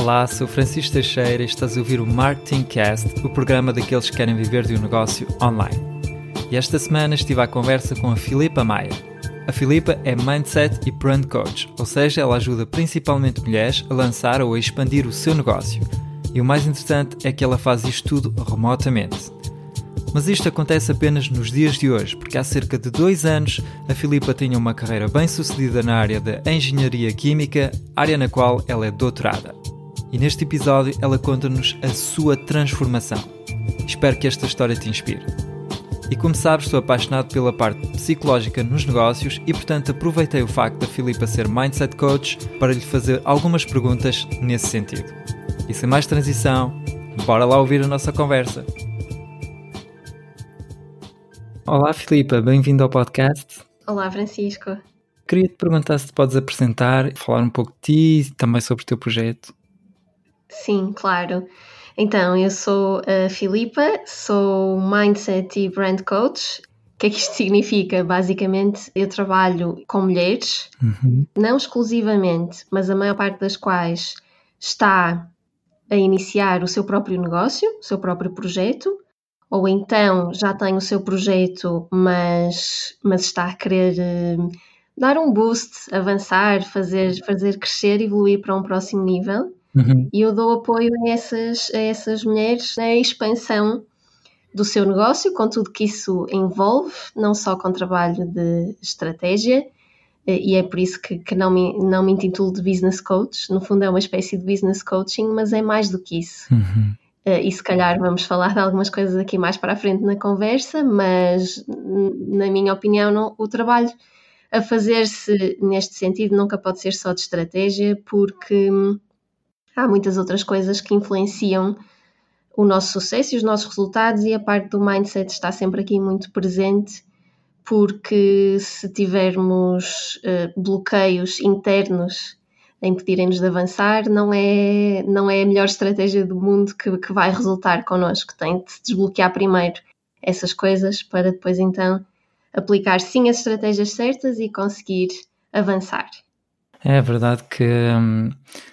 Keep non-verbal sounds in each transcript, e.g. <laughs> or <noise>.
Olá, sou Francisco Teixeira e estás a ouvir o Marketing Cast, o programa daqueles que querem viver de um negócio online. E esta semana estive à conversa com a Filipa Maia. A Filipa é Mindset e Brand Coach, ou seja, ela ajuda principalmente mulheres a lançar ou a expandir o seu negócio. E o mais interessante é que ela faz isto tudo remotamente. Mas isto acontece apenas nos dias de hoje, porque há cerca de dois anos a Filipa tinha uma carreira bem sucedida na área da Engenharia Química, área na qual ela é doutorada. E neste episódio ela conta-nos a sua transformação. Espero que esta história te inspire. E como sabes, estou apaixonado pela parte psicológica nos negócios e, portanto, aproveitei o facto da Filipa ser Mindset Coach para lhe fazer algumas perguntas nesse sentido. E sem mais transição, bora lá ouvir a nossa conversa. Olá, Filipa, bem-vindo ao podcast. Olá, Francisco. Queria te perguntar se te podes apresentar, falar um pouco de ti, também sobre o teu projeto. Sim, claro. Então, eu sou a Filipa, sou Mindset e Brand Coach. O que é que isto significa? Basicamente, eu trabalho com mulheres, uhum. não exclusivamente, mas a maior parte das quais está a iniciar o seu próprio negócio, o seu próprio projeto, ou então já tem o seu projeto, mas, mas está a querer uh, dar um boost, avançar, fazer, fazer crescer, evoluir para um próximo nível. Uhum. E eu dou apoio a essas, a essas mulheres na expansão do seu negócio, com tudo que isso envolve, não só com trabalho de estratégia, eh, e é por isso que, que, não, me, não me intitulo de business coach. No fundo, é uma espécie de business coaching, mas é mais do que isso. Uhum. Uh, e se calhar vamos falar de algumas coisas aqui mais para a frente na conversa, mas na minha opinião, não, o trabalho a fazer-se neste sentido nunca pode ser só de estratégia, porque hum, há muitas outras coisas que influenciam o nosso sucesso e os nossos resultados, e a parte do mindset está sempre aqui muito presente, porque se tivermos uh, bloqueios internos a impedirem-nos de avançar, não é, não é a melhor estratégia do mundo que, que vai resultar connosco. Tem de se desbloquear primeiro essas coisas para depois então aplicar sim as estratégias certas e conseguir avançar. É verdade que hum,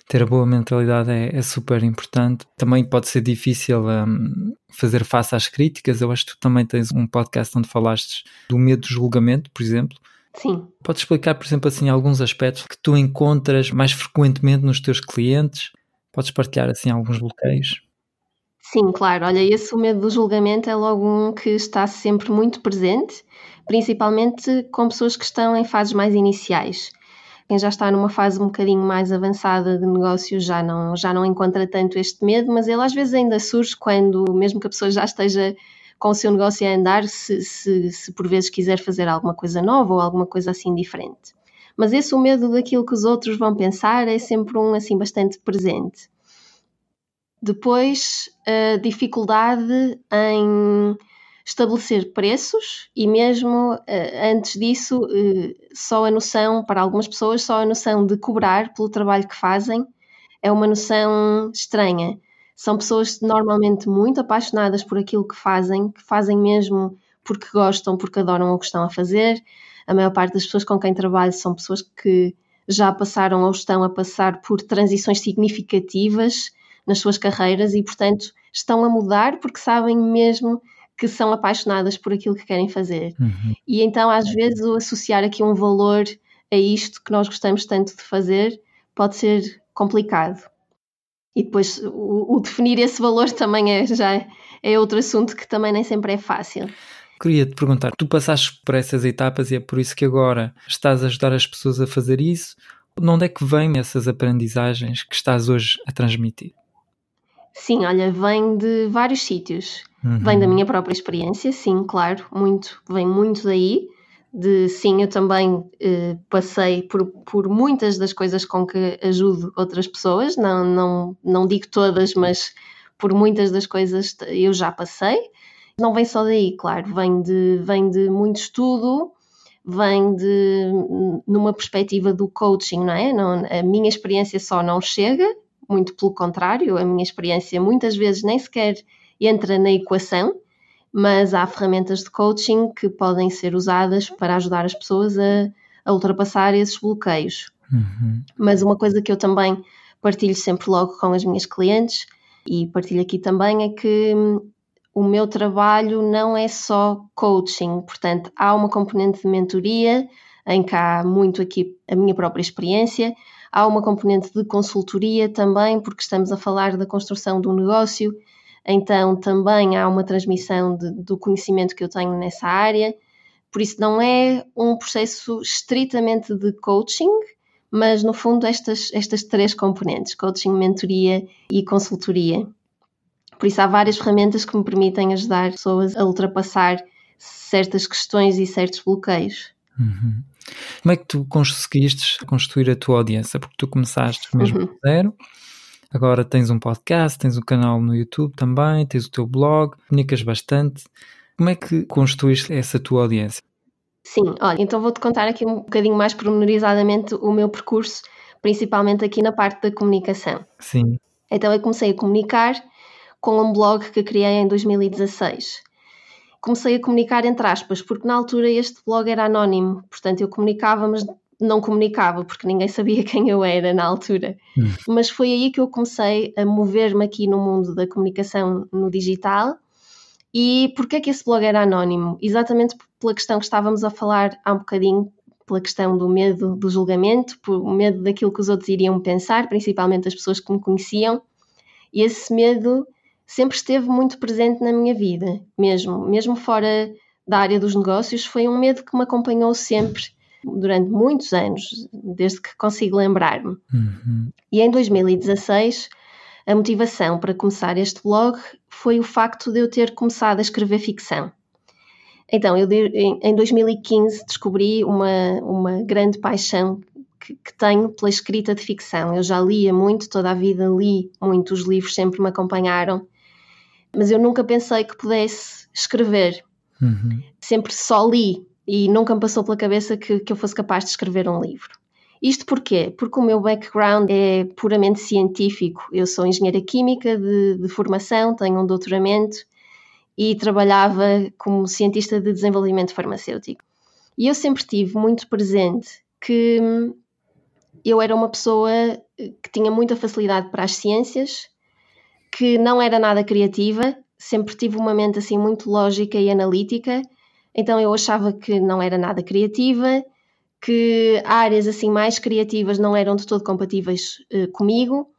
ter a boa mentalidade é, é, super importante. Também pode ser difícil hum, fazer face às críticas. Eu acho que tu também tens um podcast onde falaste do medo do julgamento, por exemplo. Sim. Podes explicar, por exemplo, assim, alguns aspectos que tu encontras mais frequentemente nos teus clientes? Podes partilhar, assim, alguns bloqueios? Sim, claro. Olha, esse o medo do julgamento é logo um que está sempre muito presente, principalmente com pessoas que estão em fases mais iniciais. Quem já está numa fase um bocadinho mais avançada de negócio já não, já não encontra tanto este medo, mas ele às vezes ainda surge quando, mesmo que a pessoa já esteja com o seu negócio a andar se, se, se por vezes quiser fazer alguma coisa nova ou alguma coisa assim diferente. Mas esse o medo daquilo que os outros vão pensar é sempre um assim bastante presente. Depois, a dificuldade em estabelecer preços e mesmo eh, antes disso, eh, só a noção, para algumas pessoas, só a noção de cobrar pelo trabalho que fazem é uma noção estranha. São pessoas normalmente muito apaixonadas por aquilo que fazem, que fazem mesmo porque gostam, porque adoram o que estão a fazer. A maior parte das pessoas com quem trabalho são pessoas que já passaram ou estão a passar por transições significativas nas suas carreiras e, portanto, estão a mudar porque sabem mesmo que são apaixonadas por aquilo que querem fazer. Uhum. E então, às vezes, o associar aqui um valor a isto que nós gostamos tanto de fazer pode ser complicado. E depois o, o, definir esse valor também é, já é outro assunto que também nem sempre é fácil. Queria te perguntar, tu passaste por essas etapas e é por isso que agora estás a ajudar as pessoas a fazer isso. De onde é que vêm essas aprendizagens que estás hoje a transmitir? Sim, olha, vem de vários sítios. Uhum. Vem da minha própria experiência, sim, claro, muito, vem muito daí de sim, eu também eh, passei por, por muitas das coisas com que ajudo outras pessoas, não, não, não digo todas, mas por muitas das coisas eu já passei. Não vem só daí, claro, vem de, vem de muito estudo, vem de numa perspectiva do coaching, não é? Não, a minha experiência só não chega, muito pelo contrário, a minha experiência muitas vezes nem sequer entra na equação mas há ferramentas de coaching que podem ser usadas para ajudar as pessoas a, a ultrapassar esses bloqueios. Uhum. Mas uma coisa que eu também partilho sempre logo com as minhas clientes e partilho aqui também é que hum, o meu trabalho não é só coaching, portanto, há uma componente de mentoria, em que há muito aqui a minha própria experiência, há uma componente de consultoria também, porque estamos a falar da construção de um negócio, então também há uma transmissão de, do conhecimento que eu tenho nessa área. Por isso, não é um processo estritamente de coaching, mas no fundo estas, estas três componentes, coaching, mentoria e consultoria. Por isso há várias ferramentas que me permitem ajudar pessoas a ultrapassar certas questões e certos bloqueios. Uhum. Como é que tu conseguiste construir a tua audiência? Porque tu começaste mesmo uhum. zero, agora tens um podcast, tens um canal no YouTube também, tens o teu blog, comunicas bastante. Como é que construíste essa tua audiência? Sim, olha, então vou-te contar aqui um bocadinho mais pormenorizadamente o meu percurso, principalmente aqui na parte da comunicação. Sim. Então eu comecei a comunicar com um blog que criei em 2016. Comecei a comunicar entre aspas, porque na altura este blog era anónimo, portanto eu comunicava, mas não comunicava, porque ninguém sabia <laughs> quem eu era na altura. Hum. Mas foi aí que eu comecei a mover-me aqui no mundo da comunicação no digital e porquê que esse blog era anónimo? Exatamente pela questão que estávamos a falar há um bocadinho, pela questão do medo do julgamento, por medo daquilo que os outros iriam pensar, principalmente as pessoas que me conheciam. E esse medo sempre esteve muito presente na minha vida, mesmo, mesmo fora da área dos negócios, foi um medo que me acompanhou sempre durante muitos anos, desde que consigo lembrar-me. Uhum. E em 2016 a motivação para começar este blog foi o facto de eu ter começado a escrever ficção. Então, eu em 2015 descobri uma, uma grande paixão que, que, tenho pela escrita de ficção. Eu já lia muito, toda a vida li muito, os livros sempre me acompanharam, mas eu nunca pensei que pudesse escrever. Uhum. Sempre só li e nunca me passou pela cabeça que, que eu fosse capaz de escrever um livro. Isto porquê? Porque o meu background é puramente científico. Eu sou engenheira química de, de formação, tenho um doutoramento e trabalhava como cientista de desenvolvimento farmacêutico. E eu sempre tive muito presente que hum, eu era uma pessoa que tinha muita facilidade para as ciências, que não era nada criativa, sempre tive uma mente assim muito lógica e analítica, então eu achava que não era nada criativa que áreas assim mais criativas não eram de todo compatíveis uh, comigo.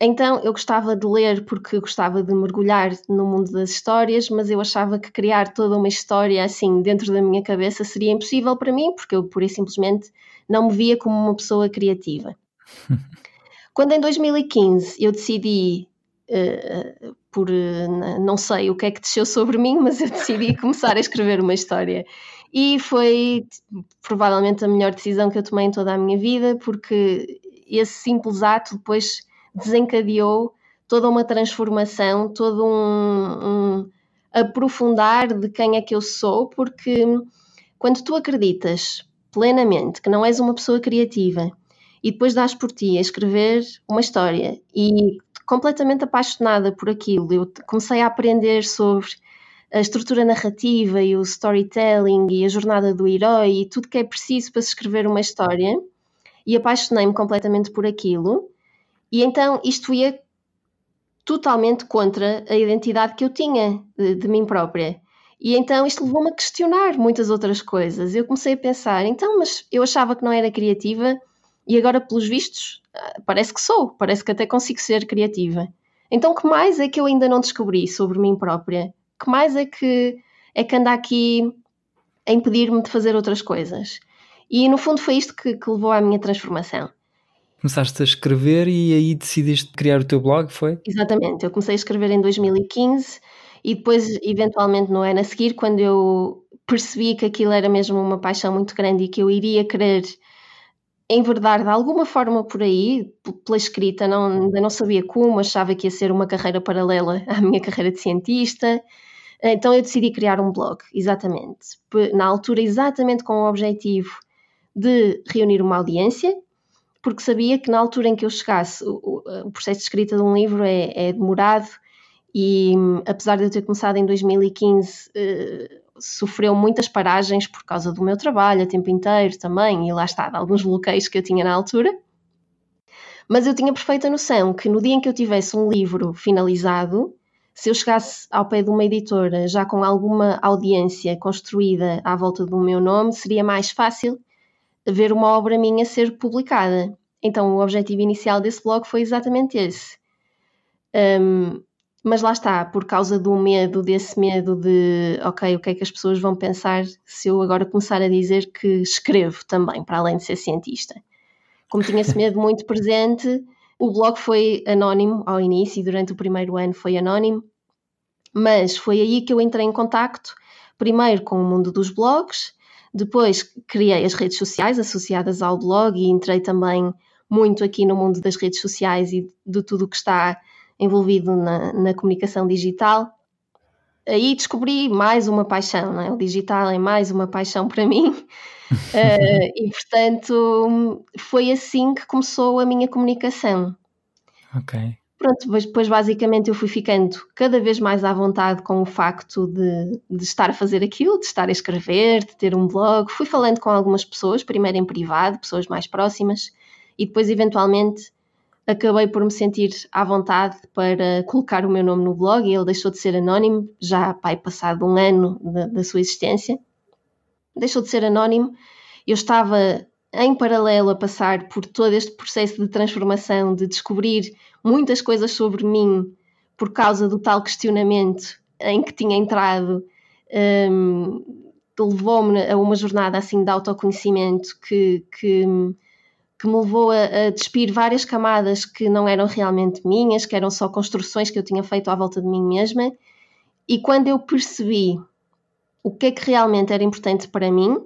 Então eu gostava de ler porque gostava de mergulhar no mundo das histórias, mas eu achava que criar toda uma história assim dentro da minha cabeça seria impossível para mim, porque eu pura e simplesmente não me via como uma pessoa criativa. <laughs> Quando em 2015 eu decidi, uh, por uh, não sei o que é que desceu sobre mim, mas eu <laughs> decidi começar a escrever uma história. E foi provavelmente a melhor decisão que eu tomei em toda a minha vida, porque esse simples ato depois desencadeou toda uma transformação, todo um, um aprofundar de quem é que eu sou, porque quando tu acreditas plenamente que não és uma pessoa criativa e depois dás por ti a escrever uma história e completamente apaixonada por aquilo, eu comecei a aprender sobre a estrutura narrativa e o storytelling e a jornada do herói e tudo que é preciso para se escrever uma história e apaixonei-me completamente por aquilo e então isto ia totalmente contra a identidade que eu tinha de, de mim própria. E então isto levou-me a questionar muitas outras coisas. Eu comecei a pensar, então, mas eu achava que não era criativa e agora, pelos vistos, ah, parece que sou, parece que até consigo ser criativa. Então, que mais é que eu ainda não descobri sobre mim própria? que mais é que, é que anda aqui a impedir-me de fazer outras coisas? E no fundo foi isto que, que levou à minha transformação. Começaste a escrever e aí decidiste criar o teu blog, foi? Exatamente, eu comecei a escrever em 2015 e depois, eventualmente, no ano a seguir, quando eu percebi que aquilo era mesmo uma paixão muito grande e que eu iria querer enverdar de alguma forma por aí, pela escrita, não, ainda não sabia como, achava que ia ser uma carreira paralela à minha carreira de cientista, então eu decidi criar um blog, exatamente. Na altura, exatamente com o objetivo de reunir uma audiência, porque sabia que na altura em que eu chegasse, o, processo de escrita de um livro é, é, demorado e apesar de eu ter começado em 2015, eh, sofreu muitas paragens por causa do meu trabalho a tempo inteiro também, e lá está, de alguns bloqueios que eu tinha na altura. Mas eu tinha perfeita noção que no dia em que eu tivesse um livro finalizado, se eu chegasse ao pé de uma editora já com alguma audiência construída à volta do meu nome, seria mais fácil ver uma obra minha ser publicada. Então, o objetivo inicial desse blog foi exatamente esse. Um, mas lá está, por causa do medo, desse medo de, ok, o que é que as pessoas vão pensar se eu agora começar a dizer que escrevo também, para além de ser cientista. Como tinha esse medo muito presente, o blog foi anónimo ao início e durante o primeiro ano foi anónimo, mas foi aí que eu entrei em contacto, primeiro com o mundo dos blogs, depois criei as redes sociais associadas ao blog e entrei também muito aqui no mundo das redes sociais e de tudo o que está envolvido na, na comunicação digital. Aí descobri mais uma paixão, é? o digital é mais uma paixão para mim. uh, <laughs> e portanto foi assim que começou a minha comunicação. Ok. Pronto, depois, depois basicamente eu fui ficando cada vez mais à vontade com o facto de, de estar a fazer aquilo, de estar a escrever, de ter um blog. Fui falando com algumas pessoas, primeiro em privado, pessoas mais próximas, e depois eventualmente acabei por me sentir à vontade para colocar o meu nome no blog e ele deixou de ser anónimo, já pai passado um ano da, da sua existência. Deixou de ser anónimo. Eu estava em paralelo a passar por todo este processo de transformação, de descobrir muitas coisas sobre mim por causa do tal questionamento em que tinha entrado, um, levou-me a uma jornada assim de autoconhecimento que, que que me levou a, a, despir várias camadas que não eram realmente minhas, que eram só construções que eu tinha feito à volta de mim mesma. E quando eu percebi o que é que realmente era importante para mim,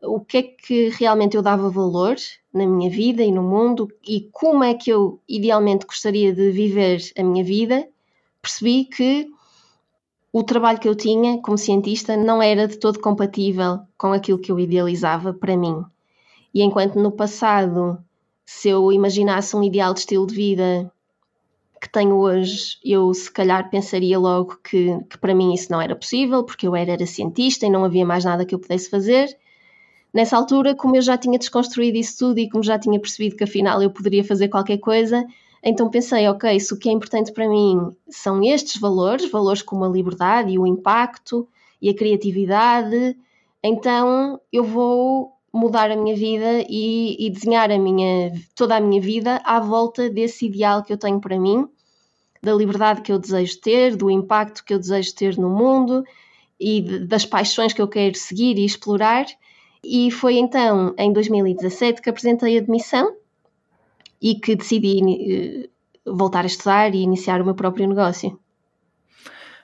o que é que realmente eu dava valor na minha vida e no mundo e como é que eu idealmente gostaria de viver a minha vida, percebi que o trabalho que eu tinha como cientista não era de todo compatível com aquilo que eu idealizava para mim. E enquanto no passado, se eu imaginasse um ideal de estilo de vida que tenho hoje, eu se calhar pensaria logo que, que para mim isso não era possível, porque eu era, era cientista e não havia mais nada que eu pudesse fazer. Nessa altura, como eu já tinha desconstruído isso tudo e como já tinha percebido que afinal eu poderia fazer qualquer coisa, então pensei, ok, se o que é importante para mim são estes valores, valores como a liberdade e o impacto e a criatividade, então eu vou mudar a minha vida e, e, desenhar a minha, toda a minha vida à volta desse ideal que eu tenho para mim, da liberdade que eu desejo ter, do impacto que eu desejo ter no mundo e de, das paixões que eu quero seguir e explorar. E foi então, em 2017, que apresentei a admissão e que decidi uh, voltar a estudar e iniciar o meu próprio negócio.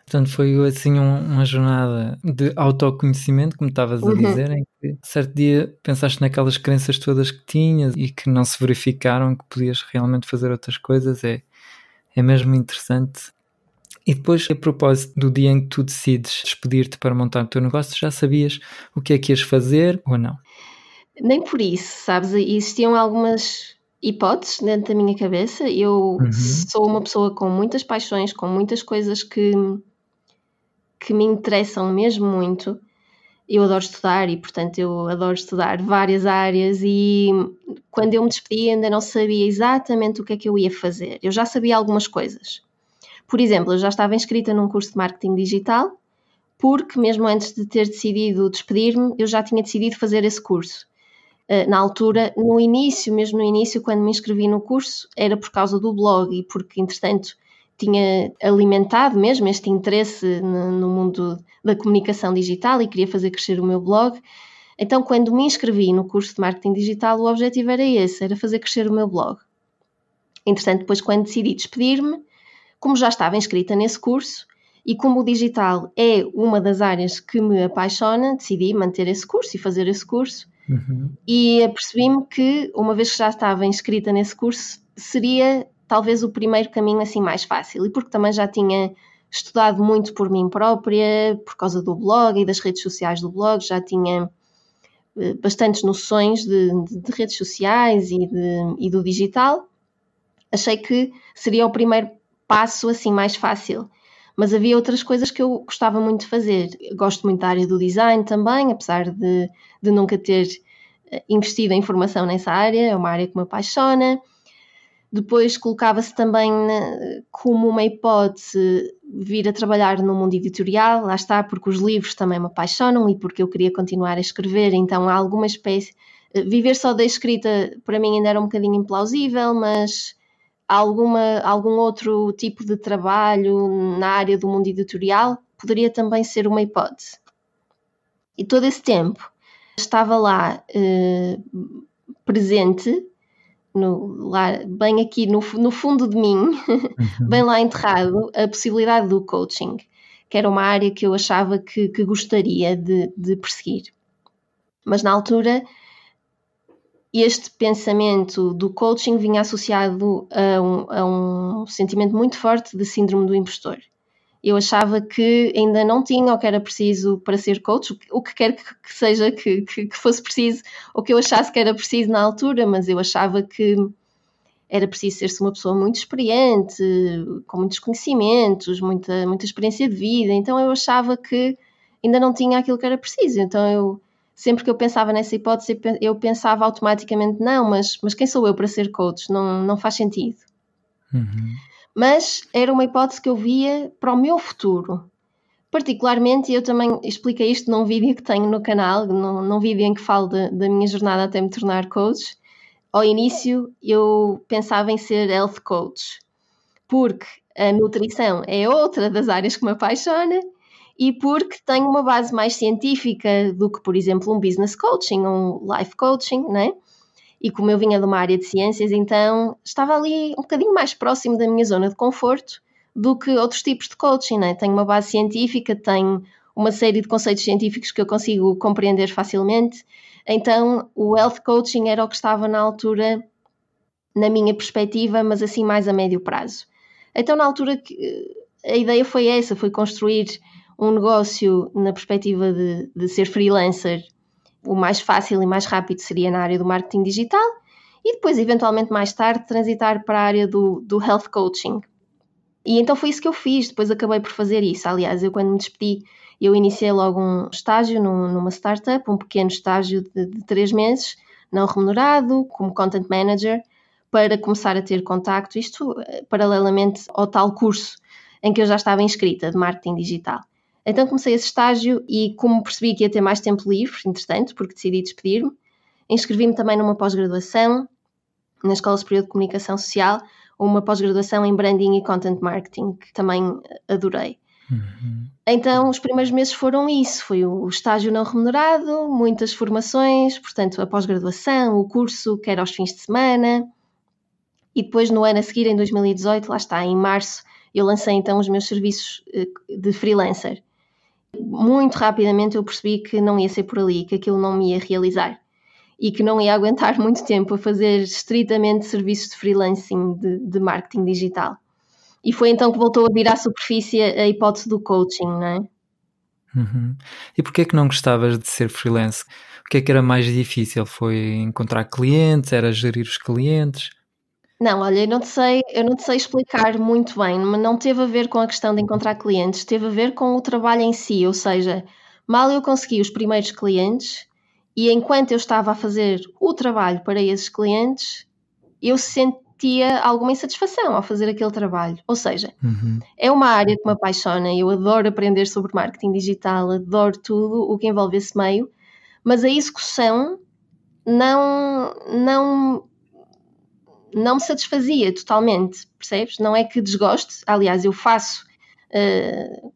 Portanto, foi assim um, uma jornada de autoconhecimento, como estavas a uhum. dizer, em que certo dia pensaste naquelas crenças todas que tinhas e que não se verificaram, que podias realmente fazer outras coisas. É, é mesmo interessante. E depois, a propósito do dia em que tu decides despedir-te para montar o teu negócio, já sabias o que é que ias fazer ou não? Nem por isso, sabes? Existiam algumas hipóteses dentro da minha cabeça. Eu uhum. sou uma pessoa com muitas paixões, com muitas coisas que que me interessam mesmo muito. Eu adoro estudar e, portanto, eu adoro estudar várias áreas. E quando eu me despedi, ainda não sabia exatamente o que é que eu ia fazer. Eu já sabia algumas coisas. Por exemplo, eu já estava inscrita num curso de marketing digital, porque mesmo antes de ter decidido despedir-me, eu já tinha decidido fazer esse curso. Eh, na altura, no início, mesmo no início, quando me inscrevi no curso, era por causa do blog e porque, entretanto, tinha alimentado mesmo este interesse no, mundo da comunicação digital e queria fazer crescer o meu blog. Então, quando me inscrevi no curso de marketing digital, o objetivo era esse, era fazer crescer o meu blog. Entretanto, depois, quando decidi despedir-me, como já estava inscrita nesse curso e como o digital é uma das áreas que me apaixona, decidi manter esse curso e fazer esse curso. Uhum. E apercebi-me que, uma vez que já estava inscrita nesse curso, seria talvez o primeiro caminho assim mais fácil. E porque também já tinha estudado muito por mim própria, por causa do blog e das redes sociais do blog, já tinha eh, bastantes noções de, de, de redes sociais e, de, e do digital. Achei que seria o primeiro passo assim mais fácil. Mas havia outras coisas que eu gostava muito de fazer. gosto muito da área do design também, apesar de, nunca ter eh, investido em formação nessa área, é uma área que me apaixona Depois colocava-se também como uma hipótese vir a trabalhar no mundo editorial, lá está, porque os livros também me apaixonam e porque eu queria continuar a escrever, então há alguma espécie. Viver só da escrita para mim ainda era um bocadinho implausível, mas alguma, algum outro tipo de trabalho na área do mundo editorial poderia também ser uma hipótese. E todo esse tempo estava lá eh, presente, no, lá, bem aqui no, no fundo de mim, uhum. bem lá enterrado, a possibilidade do coaching, que era uma área que eu achava que, que gostaria de, de perseguir. Mas na altura este pensamento do coaching vinha associado a um, a um, sentimento muito forte de síndrome do impostor. Eu achava que ainda não tinha o que era preciso para ser coach, o que quer que, seja que, que, que fosse preciso, ou que eu achasse que era preciso na altura, mas eu achava que era preciso ser-se uma pessoa muito experiente, com muitos conhecimentos, muita, muita experiência de vida, então eu achava que ainda não tinha aquilo que era preciso. Então eu sempre que eu pensava nessa hipótese, eu pensava automaticamente, não, mas, mas quem sou eu para ser coach? Não, não faz sentido. Uhum. Mas era uma hipótese que eu via para o meu futuro. Particularmente, eu também expliquei isto num vídeo que tenho no canal, num, num vídeo em que falo de, da minha jornada até me tornar coach. Ao início, eu pensava em ser health coach, porque a nutrição é outra das áreas que me apaixona e porque tem uma base mais científica do que, por exemplo, um business coaching, um life coaching, né? E como eu vinha de uma área de ciências, então estava ali um bocadinho mais próximo da minha zona de conforto do que outros tipos de coaching, né? Tenho uma base científica, tenho uma série de conceitos científicos que eu consigo compreender facilmente. Então, o health coaching era o que estava na altura, na minha perspectiva, mas assim mais a médio prazo. Então, na altura, a ideia foi essa: foi construir um negócio na perspectiva de, de ser freelancer, o mais fácil e mais rápido seria na área do marketing digital e depois, eventualmente, mais tarde, transitar para a área do, do health coaching. E então foi isso que eu fiz, depois acabei por fazer isso. Aliás, eu quando me despedi, eu iniciei logo um estágio num, numa startup, um pequeno estágio de, de três meses, não remunerado, como content manager, para começar a ter contacto, isto eh, paralelamente ao tal curso em que eu já estava inscrita de marketing digital. Então comecei esse estágio e, como percebi que ia ter mais tempo livre, entretanto, porque decidi despedir-me, inscrevi-me também numa pós-graduação na Escola Superior de Comunicação Social, uma pós-graduação em Branding e Content Marketing, que também adorei. Uhum. Então, os primeiros meses foram isso: foi o estágio não remunerado, muitas formações, portanto, a pós-graduação, o curso, que era aos fins de semana. E depois, no ano a seguir, em 2018, lá está, em março, eu lancei então os meus serviços eh, de freelancer muito rapidamente eu percebi que não ia ser por ali, que aquilo não me ia realizar e que não ia aguentar <laughs> muito tempo a fazer estritamente serviços de freelancing de, de marketing digital. E foi então que voltou a vir à superfície a hipótese do coaching, não é? Uhum. E porquê é que não gostavas de ser freelance? O que é que era mais difícil? Foi encontrar clientes? Era gerir os clientes? Não, olha, eu não te sei, eu não te sei explicar muito bem, mas não teve a ver com a questão de encontrar clientes, teve a ver com o trabalho em si, ou seja, mal eu consegui os primeiros clientes e enquanto eu estava a fazer o trabalho para esses clientes, eu sentia alguma insatisfação ao fazer aquele trabalho. Ou seja, uhum. é uma área que me apaixona, eu adoro aprender sobre marketing digital, adoro tudo o que envolve esse meio, mas a execução não, não não me satisfazia totalmente, percebes? Não é que desgoste, aliás, eu faço uh,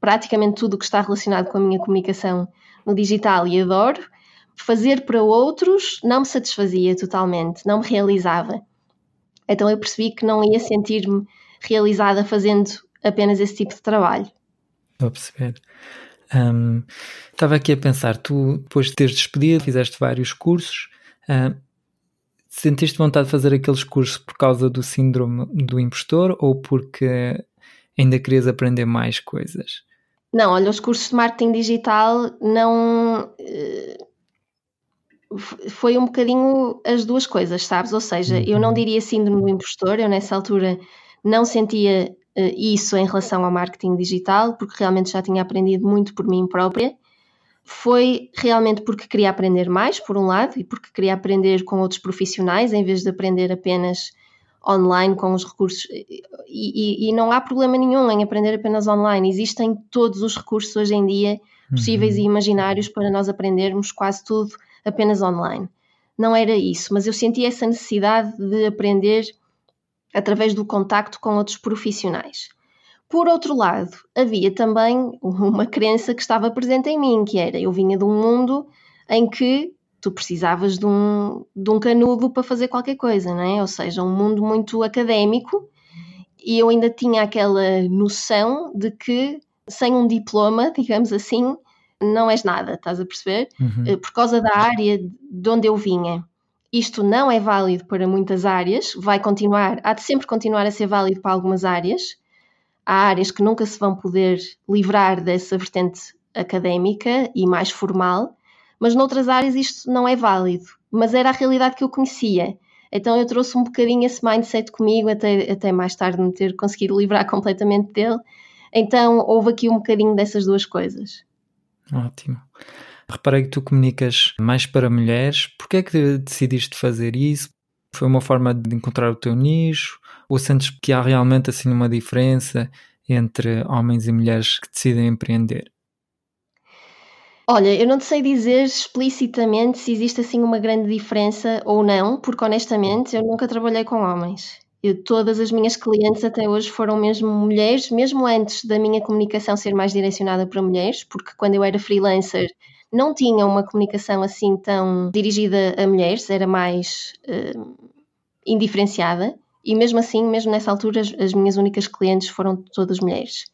praticamente tudo o que está relacionado com a minha comunicação no digital e adoro. Fazer para outros não me satisfazia totalmente, não me realizava. Então eu percebi que não ia sentir-me realizada fazendo apenas esse tipo de trabalho. Estou a perceber. Um, estava aqui a pensar, tu depois de teres despedido, fizeste vários cursos. Uh, Sentiste vontade de fazer aqueles cursos por causa do síndrome do impostor ou porque ainda querias aprender mais coisas? Não, olha, os cursos de marketing digital não. Eh, foi um bocadinho as duas coisas, sabes? Ou seja, eu não uhum. diria síndrome do impostor, eu nessa altura não sentia eh, isso em relação ao marketing digital, porque realmente já tinha aprendido muito por mim própria foi realmente porque queria aprender mais, por um lado, e porque queria aprender com outros profissionais, em vez de aprender apenas online com os recursos. E, e, e, não há problema nenhum em aprender apenas online. Existem todos os recursos hoje em dia possíveis uhum. e imaginários para nós aprendermos quase tudo apenas online. Não era isso, mas eu senti essa necessidade de aprender através do contacto com outros profissionais. Por outro lado, havia também uma crença que estava presente em mim, que era eu vinha de um mundo em que tu precisavas de um, de um canudo para fazer qualquer coisa, não é? Ou seja, um mundo muito académico e eu ainda tinha aquela noção de que sem um diploma, <laughs> digamos assim, não és nada, estás a perceber? Uhum. Eh, por causa da área de onde eu vinha. Isto não é válido para muitas áreas, vai continuar, há de sempre continuar a ser válido para algumas áreas. Há áreas que nunca se vão poder livrar dessa vertente académica e mais formal, mas noutras áreas isto não é válido. Mas era a realidade que eu conhecia. Então eu trouxe um bocadinho esse mindset comigo até, até mais tarde me ter conseguido livrar <laughs> completamente dele. Então houve aqui um bocadinho dessas duas coisas. Ótimo. Reparei que tu comunicas mais para mulheres. Porquê é que decidiste fazer isso? Foi uma forma de encontrar o teu nicho? Ou sentes que há realmente assim uma diferença entre homens e mulheres que decidem empreender? Olha, eu não te sei dizer explicitamente se existe assim uma grande diferença ou não, porque honestamente eu nunca trabalhei com homens. Eu, todas as minhas clientes até hoje foram mesmo mulheres, mesmo antes da minha comunicação ser mais direcionada para mulheres, porque quando eu era freelancer não tinha uma comunicação assim tão dirigida a mulheres, era mais uh, indiferenciada, e mesmo assim, mesmo nessa altura, as, as minhas únicas clientes foram todas mulheres.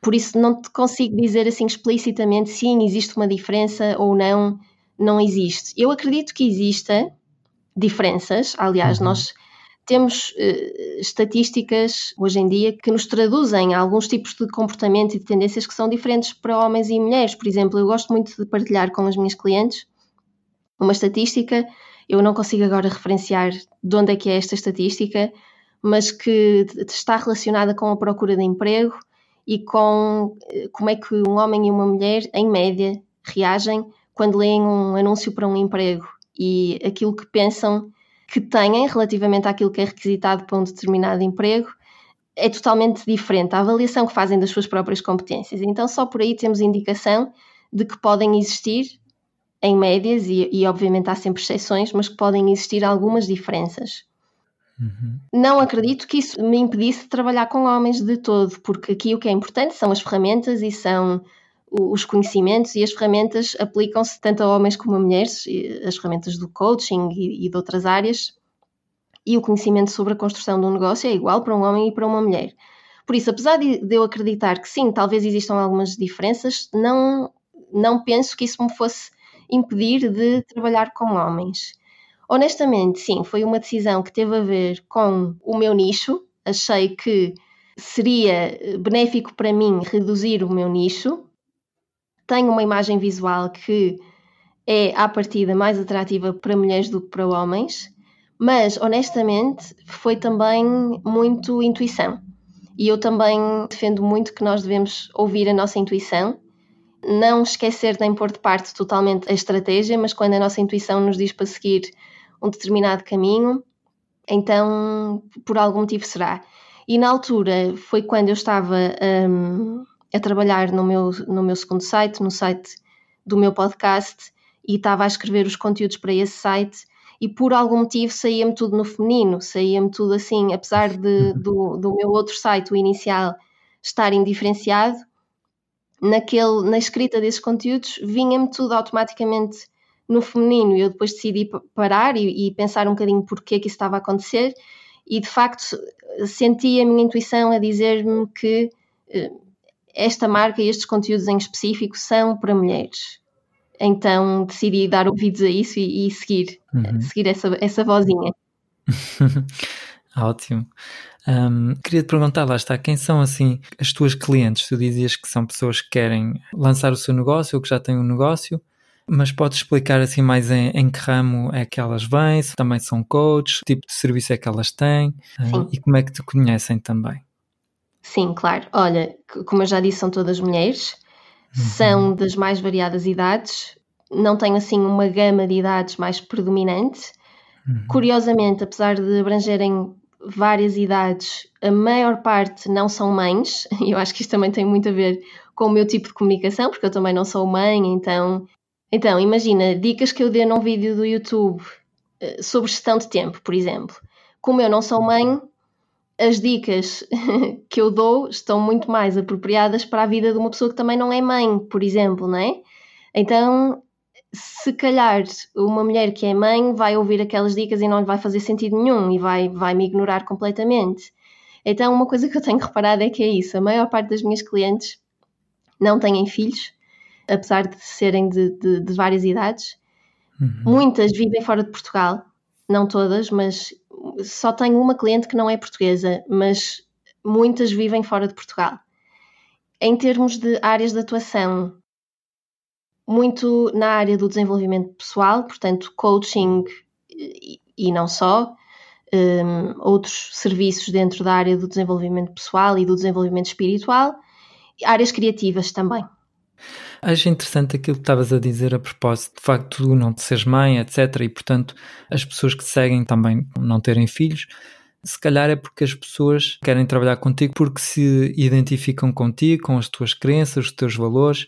Por isso não te consigo dizer assim explicitamente sim, existe uma diferença ou não, não existe. Eu acredito que exista diferenças, aliás, uhum. nós temos uh, estatísticas hoje em dia que nos traduzem alguns tipos de comportamento e de tendências que são diferentes para homens e mulheres. Por exemplo, eu gosto muito de partilhar com as minhas clientes uma estatística, eu não consigo agora referenciar de onde é que é esta estatística, mas que está relacionada com a procura de emprego e com eh, como é que um homem e uma mulher, em média, reagem quando leem um anúncio para um emprego e aquilo que pensam que têm relativamente àquilo que é requisitado para um determinado emprego é totalmente diferente. A avaliação que fazem das suas próprias competências. Então, só por aí temos indicação de que podem existir, em médias, e, e obviamente há sempre exceções, mas que podem existir algumas diferenças. Uhum. Não acredito que isso me impedisse de trabalhar com homens de todo, porque aqui o que é importante são as ferramentas e são os conhecimentos e as ferramentas aplicam-se tanto a homens como a mulheres, as ferramentas do coaching e, e de outras áreas, e o conhecimento sobre a construção de um negócio é igual para um homem e para uma mulher. Por isso, apesar de, eu acreditar que sim, talvez existam algumas diferenças, não, não penso que isso me fosse impedir de trabalhar com homens. Honestamente, sim, foi uma decisão que teve a ver com o meu nicho. Achei que seria benéfico para mim reduzir o meu nicho. Tenho uma imagem visual que é, à partida, mais atrativa para mulheres do que para homens, mas honestamente foi também muito intuição. E eu também defendo muito que nós devemos ouvir a nossa intuição, não esquecer nem pôr de parte totalmente a estratégia, mas quando a nossa intuição nos diz para seguir um determinado caminho, então por algum motivo será. E na altura foi quando eu estava um, a trabalhar no meu, no meu segundo site, no site do meu podcast, e estava a escrever os conteúdos para esse site, e por algum motivo saía-me tudo no feminino, saía-me tudo assim, apesar de, do, do meu outro site, o inicial, estar indiferenciado, naquele, na escrita desses conteúdos vinha-me tudo automaticamente no feminino. Eu depois decidi parar e, e, pensar um bocadinho porquê que isso estava a acontecer e de facto senti a minha intuição a dizer-me que eh, esta marca e estes conteúdos em específico são para mulheres. Então decidi dar ouvidos a isso e, e seguir, uhum. seguir essa, essa vozinha. <laughs> Ótimo. Um, queria te perguntar, lá está, quem são assim as tuas clientes? Tu dizias que são pessoas que querem lançar o seu negócio ou que já têm um negócio mas podes explicar assim mais em, em, que ramo é que elas vêm, se também são coaches, que tipo de serviço é que elas têm uh, e como é que te conhecem também. Sim, claro. Olha, como eu já disse, são todas mulheres, uhum. são das mais variadas idades, não tenho assim uma gama de idades mais predominante. Uhum. Curiosamente, apesar de abrangerem várias idades, a maior parte não são mães, e <laughs> eu acho que isto também tem muito a ver com o meu tipo de comunicação, porque eu também não sou mãe, então. Então, imagina, dicas que eu dê num vídeo do YouTube eh, sobre gestão de tempo, por exemplo. Como eu não sou mãe, as dicas <laughs> que eu dou estão muito mais apropriadas para a vida de uma pessoa que também não é mãe, por exemplo, não é? Então, se calhar uma mulher que é mãe vai ouvir aquelas dicas e não lhe vai fazer sentido nenhum e vai, vai me ignorar completamente. Então, uma coisa <laughs> que eu tenho reparado é que é isso: a maior parte das minhas clientes não têm filhos, apesar de serem de, de, de várias idades. Uhum. Muitas vivem fora de Portugal, não todas, mas só tenho uma cliente que não é portuguesa, mas muitas vivem fora de Portugal. Em termos de áreas de atuação, muito na área do desenvolvimento pessoal, portanto, coaching e, e não só, um, outros serviços dentro da área do desenvolvimento pessoal e do desenvolvimento espiritual, áreas criativas também. Acho interessante aquilo que estavas a dizer a propósito de facto tu não te seres mãe, etc. E portanto as pessoas que te seguem também não terem filhos. Se calhar é porque as pessoas querem trabalhar contigo porque se identificam contigo, com as tuas crenças, os teus valores.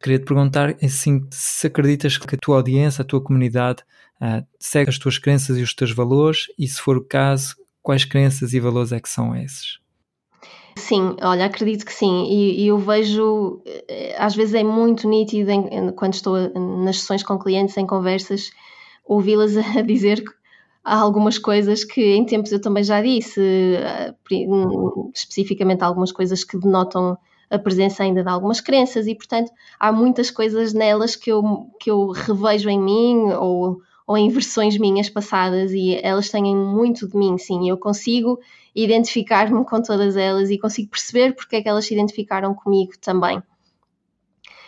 Queria te perguntar assim, se acreditas que a tua audiência, a tua comunidade uh, segue as tuas crenças e os teus valores e se for o caso, quais crenças e valores é que são esses? Sim, olha, acredito que sim. E, e eu vejo, eh, às vezes é muito nítido em, quando estou nas sessões com clientes, em conversas, ouvi-las <laughs> a dizer que há algumas coisas que em tempos eu também já disse, eh, especificamente algumas coisas que denotam a presença ainda de algumas crenças e, portanto, há muitas coisas nelas que eu, que eu revejo em mim ou, ou em versões minhas passadas e elas têm muito de mim, sim. Eu consigo identificar-me com todas elas e consigo perceber porque é que elas se identificaram comigo também.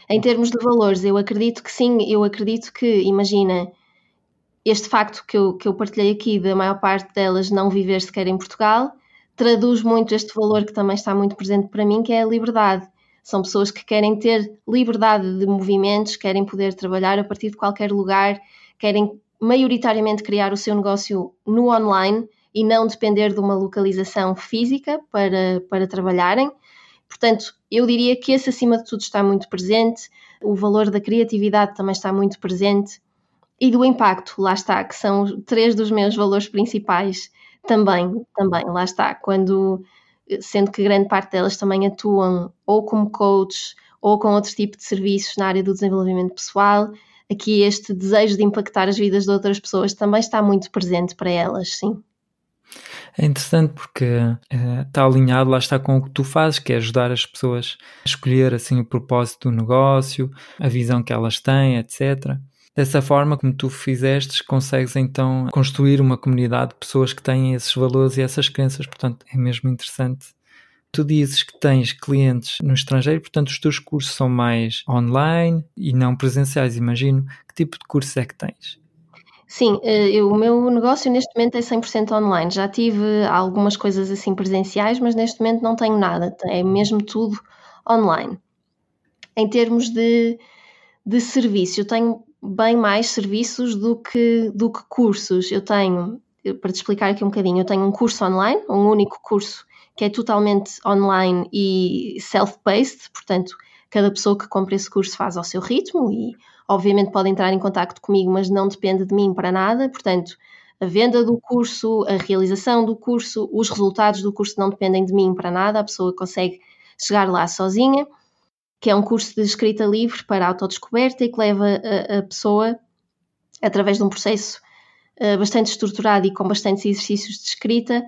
Em termos de valores, eu acredito que sim, eu acredito que, imagina, este facto que eu, que eu partilhei aqui, da maior parte delas não viver sequer em Portugal, traduz muito este valor que também está muito presente para mim, que é a liberdade. São pessoas que querem ter liberdade de movimentos, querem poder trabalhar a partir de qualquer lugar, querem maioritariamente criar o seu negócio no online e não depender de uma localização física para, para trabalharem. Portanto, eu diria que esse acima de tudo está muito presente, o valor da criatividade também está muito presente e do impacto, lá está, que são três dos meus valores principais também, também, lá está, quando sendo que grande parte delas também atuam ou como coach ou com outro tipo de serviços na área do desenvolvimento pessoal, aqui este desejo de impactar as vidas de outras pessoas também está muito presente para elas, sim. É interessante porque uh, está alinhado, lá está com o que tu fazes, que é ajudar as pessoas a escolher assim o propósito do negócio, a visão que elas têm, etc. Dessa forma, como tu fizeste, consegues então construir uma comunidade de pessoas que têm esses valores e essas crenças, portanto é mesmo interessante. Tu dizes que tens clientes no estrangeiro, portanto os teus cursos são mais online e não presenciais, imagino. Que tipo de curso é que tens? Sim, eh, eu, o meu negócio neste momento é 100% online. Já tive algumas coisas assim presenciais, mas neste momento não tenho nada. É mesmo tudo online. Em termos de, de serviço, eu tenho bem mais serviços do que, do que cursos. Eu tenho, para te explicar aqui um bocadinho, eu tenho um curso online, um único curso que é totalmente online e self-paced, portanto, cada pessoa que compra esse curso faz ao seu ritmo e obviamente pode entrar em contato comigo, mas não depende de mim para nada, portanto, a venda do curso, a realização do curso, os resultados do curso não dependem de mim para nada, a pessoa consegue chegar lá sozinha, que é um curso de escrita livre para autodescoberta e que leva a, a pessoa, através de um processo uh, bastante estruturado e com bastantes exercícios de escrita,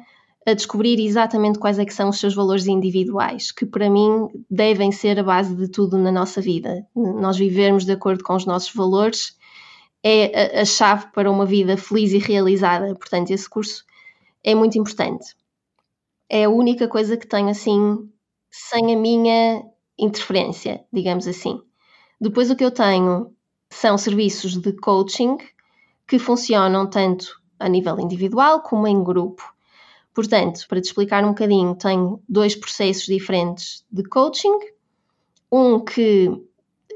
a descobrir exatamente quais é que são os seus valores individuais, que para mim devem ser a base de tudo na nossa vida. Nós vivermos de acordo com os nossos valores é a, a chave para uma vida feliz e realizada. Portanto, esse curso é muito importante. É a única coisa que tenho assim, sem a minha interferência, digamos assim. Depois o que eu tenho são serviços de coaching que funcionam tanto a nível individual como em grupo. Portanto, para te explicar um bocadinho, tenho dois processos diferentes de coaching. Um que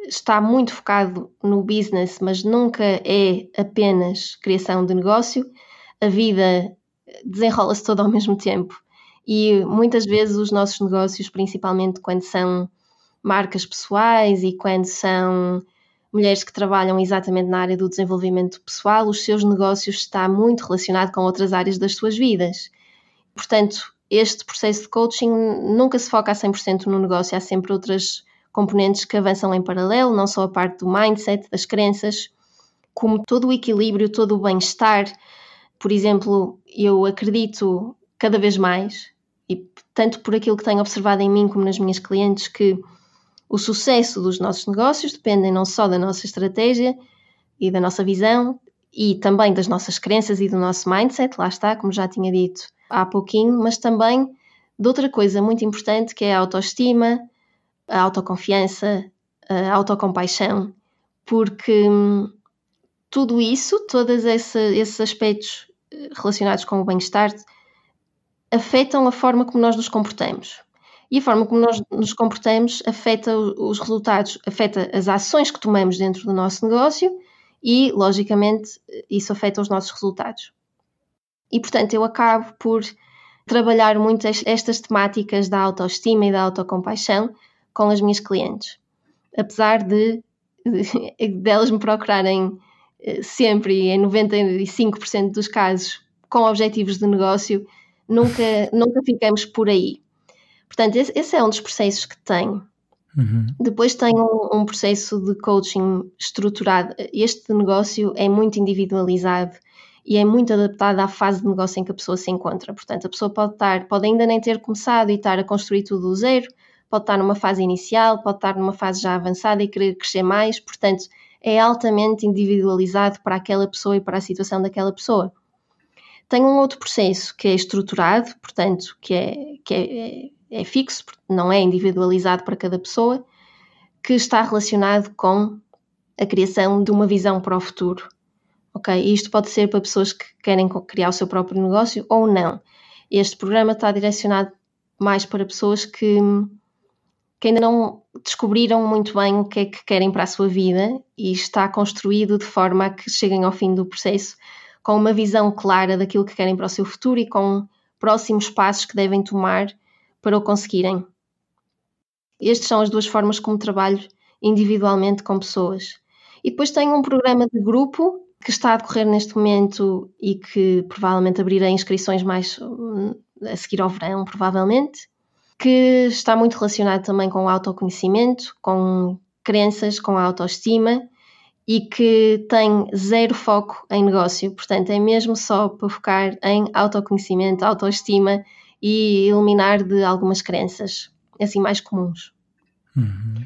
está muito focado no business, mas nunca é apenas criação de negócio. A vida desenrola-se todo ao mesmo tempo. E muitas vezes os nossos negócios, principalmente quando são marcas pessoais e quando são mulheres que trabalham exatamente na área do desenvolvimento pessoal, os seus negócios está muito relacionado com outras áreas das suas vidas. Portanto, este processo de coaching nunca se foca a 100% no negócio, há sempre outras componentes que avançam em paralelo, não só a parte do mindset, das crenças, como todo o equilíbrio, todo o bem-estar. Por exemplo, eu acredito cada vez mais, e tanto por aquilo que tenho observado em mim como nas minhas clientes, que o sucesso dos nossos negócios depende não só da nossa estratégia e da nossa visão, e também das nossas crenças e do nosso mindset, lá está, como já tinha dito há pouquinho, mas também de outra coisa muito importante que é a autoestima, a autoconfiança, a autocompaixão, porque hum, tudo isso, todos esse, esses aspectos eh, relacionados com o bem-estar, afetam a forma como nós nos comportamos. E a forma como nós nos comportamos afeta os resultados, afeta as ações que tomamos dentro do nosso negócio e, logicamente, isso afeta os nossos resultados. E, portanto, eu acabo por trabalhar muito estas temáticas da autoestima e da autocompaixão com as minhas clientes. Apesar de, de <laughs> delas me procurarem eh, sempre, em 95% dos casos, com objetivos de negócio, nunca, nunca ficamos por aí. Portanto, esse, esse é um dos processos que tenho. Uhum. Depois tenho um, um, processo de coaching estruturado. Este negócio é muito individualizado e é muito adaptado à fase de negócio em que a pessoa se encontra. Portanto, a pessoa pode estar, pode ainda nem ter começado e estar a construir tudo do zero, pode estar numa fase inicial, pode estar numa fase já avançada e querer crescer mais, portanto, é altamente individualizado para aquela pessoa e para a situação daquela pessoa. Tem um outro processo que é estruturado, portanto, que é, que é, é fixo, não é individualizado para cada pessoa, que está relacionado com a criação de uma visão para o futuro. Ok? E isto pode ser para pessoas que querem criar o seu próprio negócio ou não. Este programa está direcionado mais para pessoas que que ainda não descobriram muito bem o que é que querem para a sua vida e está construído de forma a que cheguem ao fim do processo com uma visão clara daquilo que querem para o seu futuro e com próximos passos que devem tomar para o conseguirem. Estas são as duas formas como trabalho individualmente com pessoas. E depois tenho um programa de grupo que está a decorrer neste momento e que provavelmente abrirá inscrições mais hum, a seguir ao verão, provavelmente, que está muito relacionado também com o autoconhecimento, com crenças, com a autoestima e que tem zero foco em negócio. Portanto, é mesmo só para focar em autoconhecimento, autoestima e eliminar de algumas crenças, assim, mais comuns. Uhum.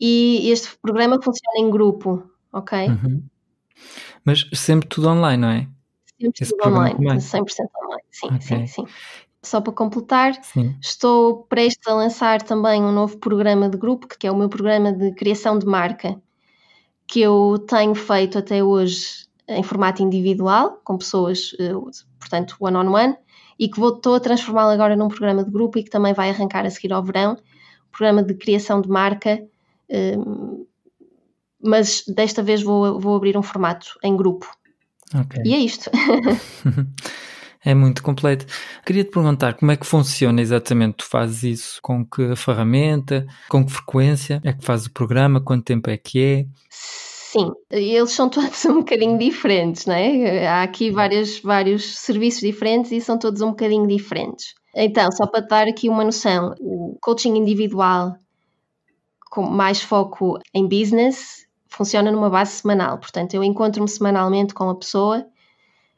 E este programa funciona em grupo, ok? Uhum. Mas sempre tudo online, não é? Sempre Esse tudo online, 100% online, sim, okay. sim, sim. Só para completar, Sim. estou prestes a lançar também um novo programa de grupo, que é o meu programa de criação de marca, que eu tenho feito até hoje em formato individual, com pessoas, eh, portanto, one-on-one, -on -one, e que vou, estou a transformá-lo agora num programa de grupo e que também vai arrancar a seguir ao verão, programa de criação de marca, ehm, mas desta vez vou, vou abrir um formato em grupo. Okay. E é isto. <laughs> É muito completo. Queria te perguntar como é que funciona exatamente? Tu fazes isso com que ferramenta, com que frequência é que fazes o programa, quanto tempo é que é? Sim, eles são todos <laughs> um bocadinho diferentes, não é? Há aqui vários, vários serviços diferentes e são todos um bocadinho diferentes. Então, só para dar aqui uma noção, o coaching individual com mais foco em business funciona numa base semanal. Portanto, eu encontro-me semanalmente com a pessoa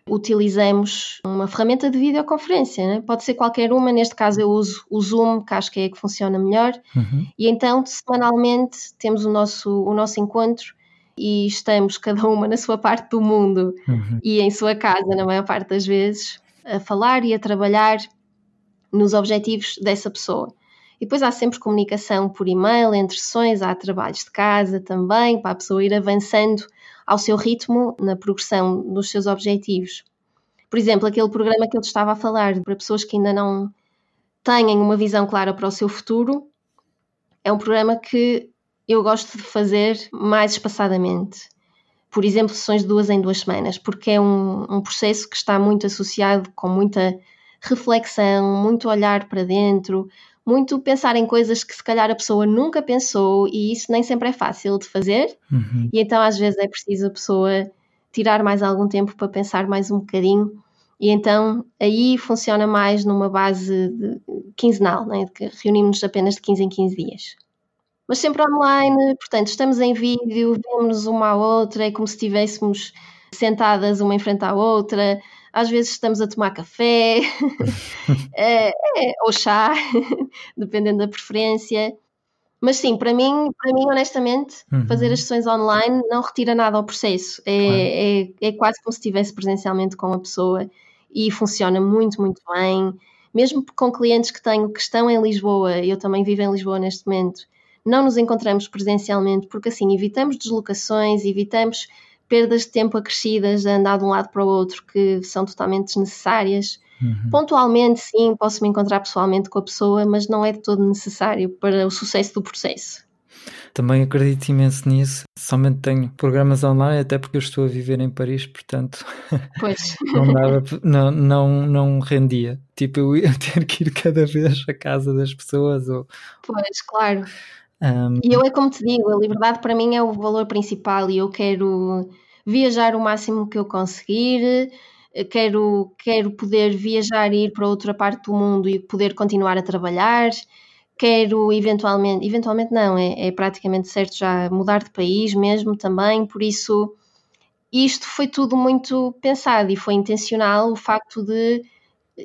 utilizamos uma ferramenta de videoconferência, né? pode ser qualquer uma, neste caso eu uso o Zoom, que acho que é a que funciona melhor, uhum. e então semanalmente temos o nosso, o nosso encontro e estamos cada uma na sua parte do mundo uhum. e em sua casa, na maior parte das vezes, a falar e a trabalhar nos objetivos dessa pessoa. E depois há sempre comunicação por e-mail, entre sessões, há trabalhos de casa também, para a pessoa ir avançando ao seu ritmo na progressão dos seus objetivos. Por exemplo, aquele programa que eu estava a falar para pessoas que ainda não têm uma visão clara para o seu futuro, é um programa que eu gosto de fazer mais espaçadamente. por exemplo, sessões de duas em duas semanas, porque é um, um processo que está muito associado com muita reflexão, muito olhar para dentro, muito pensar em coisas que se calhar a pessoa nunca pensou e isso nem sempre é fácil de fazer. Uhum. E então às vezes é preciso a pessoa tirar mais algum tempo para pensar mais um bocadinho. E então aí funciona mais numa base de, quinzenal, né? que reunimos-nos apenas de 15 em 15 dias. Mas sempre online, portanto, estamos em vídeo, vemos uma à outra, é como se estivéssemos sentadas uma em frente à outra, às vezes estamos a tomar café <laughs> é, é, ou chá, <laughs> dependendo da preferência. Mas sim, para mim, para mim honestamente, uhum. fazer as sessões online não retira nada ao processo. É, claro. é, é quase como se estivesse presencialmente com a pessoa e funciona muito, muito bem. Mesmo com clientes que tenho que estão em Lisboa, eu também vivo em Lisboa neste momento, não nos encontramos presencialmente porque assim evitamos deslocações, evitamos perdas de tempo acrescidas a andar de um lado para o outro que são totalmente desnecessárias. Uhum. Pontualmente, sim, posso me encontrar pessoalmente com a pessoa, mas não é de todo necessário para o sucesso do processo. Também acredito imenso nisso. Somente tenho programas online, até porque eu estou a viver em Paris, portanto <laughs> pois. não, dava, não, não, não rendia. Tipo, eu ia <laughs> ter que ir cada vez à casa das pessoas. Ou... Pois, claro. Um... E eu é como te digo, a liberdade para mim é o valor principal e eu quero viajar o máximo que eu conseguir, quero, quero poder viajar e ir para outra parte do mundo e poder continuar a trabalhar, quero eventualmente, eventualmente não, é, é praticamente certo já mudar de país mesmo também, por isso isto foi tudo muito pensado e foi intencional o facto de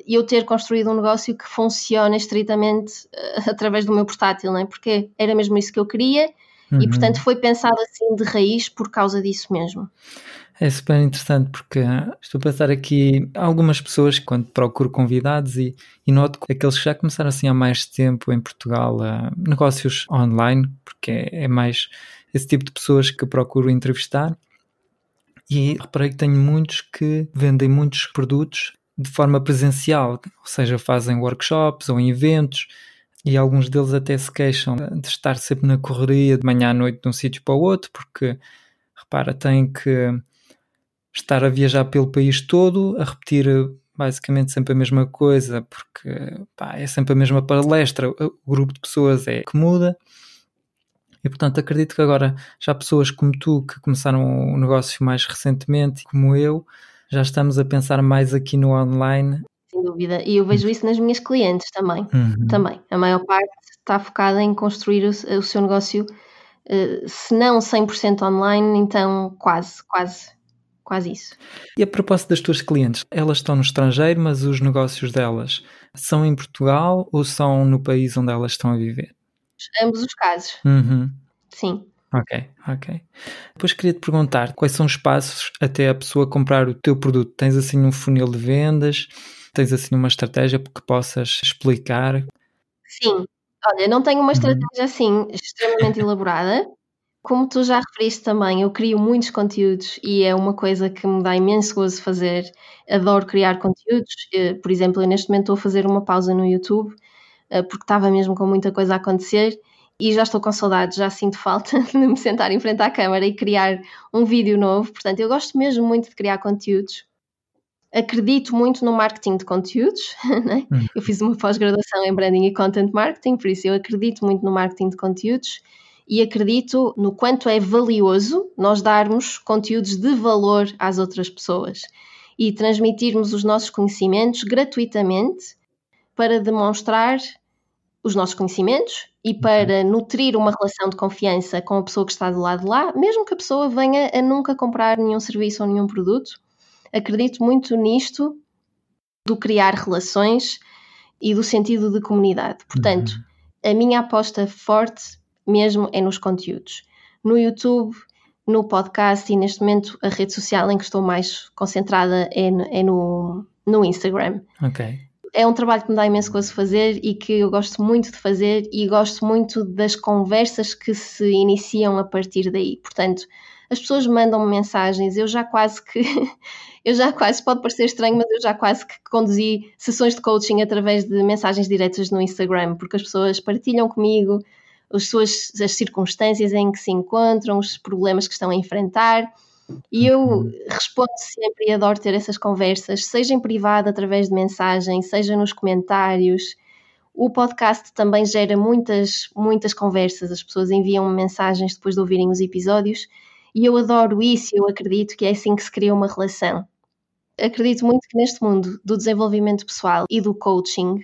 eu ter construído um negócio que funciona estritamente uh, <laughs> através do meu portátil, não é? porque era mesmo isso que eu queria uhum. e, portanto, foi pensado assim de raiz por causa disso mesmo. É super interessante porque estou a pensar aqui algumas pessoas quando procuro convidados e, e noto aqueles que já começaram assim há mais tempo em Portugal negócios online, porque é, é mais esse tipo de pessoas que procuro entrevistar. E reparei que tenho muitos que vendem muitos produtos de forma presencial, ou seja, fazem workshops ou eventos e alguns deles até se queixam de estar sempre na correria de manhã à noite de um sítio para o outro, porque repara, têm que estar a viajar pelo país todo, a repetir basicamente sempre a mesma coisa, porque pá, é sempre a mesma palestra, o grupo de pessoas é que muda. E portanto acredito que agora já pessoas como tu que começaram o negócio mais recentemente, como eu, já estamos a pensar mais aqui no online. Sem dúvida, e eu vejo isso nas minhas clientes também. Uhum. Também. A maior parte está focada em construir o, o seu negócio, uh, se não 100% online, então quase, quase. Quase isso. E a propósito das tuas clientes, elas estão no estrangeiro, mas os negócios delas são em Portugal ou são no país onde elas estão a viver? Ambos os casos. Uhum. Sim. Ok, ok. Depois queria te perguntar quais são os passos até a pessoa comprar o teu produto. Tens assim um funil de vendas? Tens assim uma estratégia que possas explicar? Sim, olha, não tenho uma uhum. estratégia assim extremamente elaborada. Como tu já referiste também, eu crio muitos conteúdos e é uma coisa que me dá imenso gozo fazer. Adoro criar conteúdos. Eh, por exemplo, eu neste momento estou a fazer uma pausa no YouTube eh, porque estava mesmo com muita coisa a acontecer e já estou com saudades, já sinto falta <laughs> de me sentar em frente à câmara e criar um vídeo novo. Portanto, eu gosto mesmo muito de criar conteúdos. Acredito muito no marketing de conteúdos. <laughs> Né? Hum. Eu fiz uma pós-graduação em branding e content marketing, por isso eu acredito muito no marketing de conteúdos e acredito no quanto é valioso nós darmos conteúdos de valor às outras pessoas e transmitirmos os nossos conhecimentos gratuitamente para demonstrar os nossos conhecimentos e para nutrir uma relação de confiança com a pessoa que está do lado de lá, mesmo que a pessoa venha a nunca comprar nenhum serviço ou nenhum produto. Acredito muito nisto do criar relações e do sentido de comunidade. Portanto, uhum. a minha aposta forte mesmo é nos conteúdos. No YouTube, no podcast e neste momento a rede social em que estou mais concentrada é, é no, no Instagram. Ok é um trabalho que me dá imenso gosto fazer e que eu gosto muito de fazer e gosto muito das conversas que se iniciam a partir daí. Portanto, as pessoas mandam-me mensagens, eu já quase que, <laughs> eu já quase, pode parecer estranho, mas eu já quase que conduzi sessões de coaching através de mensagens diretas no Instagram, porque as pessoas partilham comigo as suas as circunstâncias em que se encontram, os problemas que estão a enfrentar E eu uhum. respondo sempre e adoro ter essas conversas, seja em privado, através de mensagem, seja nos comentários. O podcast também gera muitas, muitas conversas, as pessoas enviam mensagens depois de ouvirem os episódios e eu adoro isso, eu acredito que é assim que se cria uma relação. Acredito muito que neste mundo do desenvolvimento pessoal e do coaching,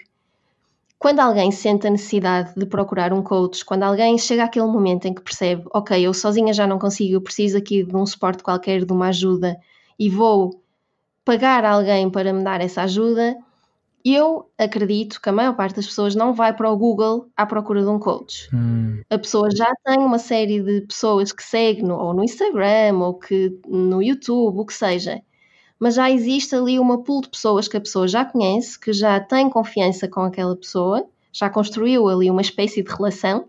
quando alguém sente a necessidade de procurar um coach, quando alguém chega àquele momento em que percebe, ok, eu sozinha já não consigo, eu preciso aqui de um suporte qualquer, de uma ajuda e vou pagar alguém para me dar essa ajuda, eu acredito que a maior parte das pessoas não vai para o Google à procura de um coach. Hum. A pessoa já tem uma série de pessoas que segue no, ou no Instagram ou que no YouTube, o que seja. Mas já existe ali uma pool de pessoas que a pessoa já conhece, que já tem confiança com aquela pessoa, já construiu ali uma espécie de relação.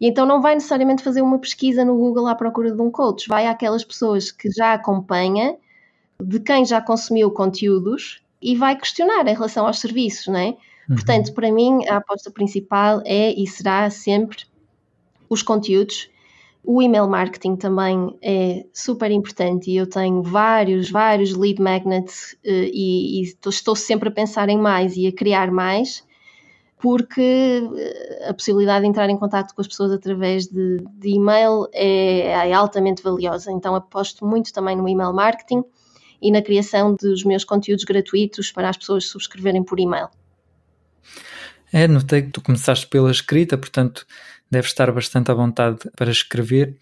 E então não vai necessariamente fazer uma pesquisa no Google à procura de um coach, vai àquelas pessoas que já acompanha, de quem já consumiu conteúdos e vai questionar em relação aos serviços, não é? Uhum. Portanto, para mim, a aposta principal é e será sempre os conteúdos. O email marketing também é super importante e eu tenho vários, vários lead magnets eh, e, e estou sempre a pensar em mais e a criar mais, porque eh, a possibilidade de entrar em contato com as pessoas através de, de e-mail é, é altamente valiosa. Então aposto muito também no email marketing e na criação dos meus conteúdos gratuitos para as pessoas subscreverem por e-mail. É, notei que tu começaste pela escrita, portanto deves estar bastante à vontade para escrever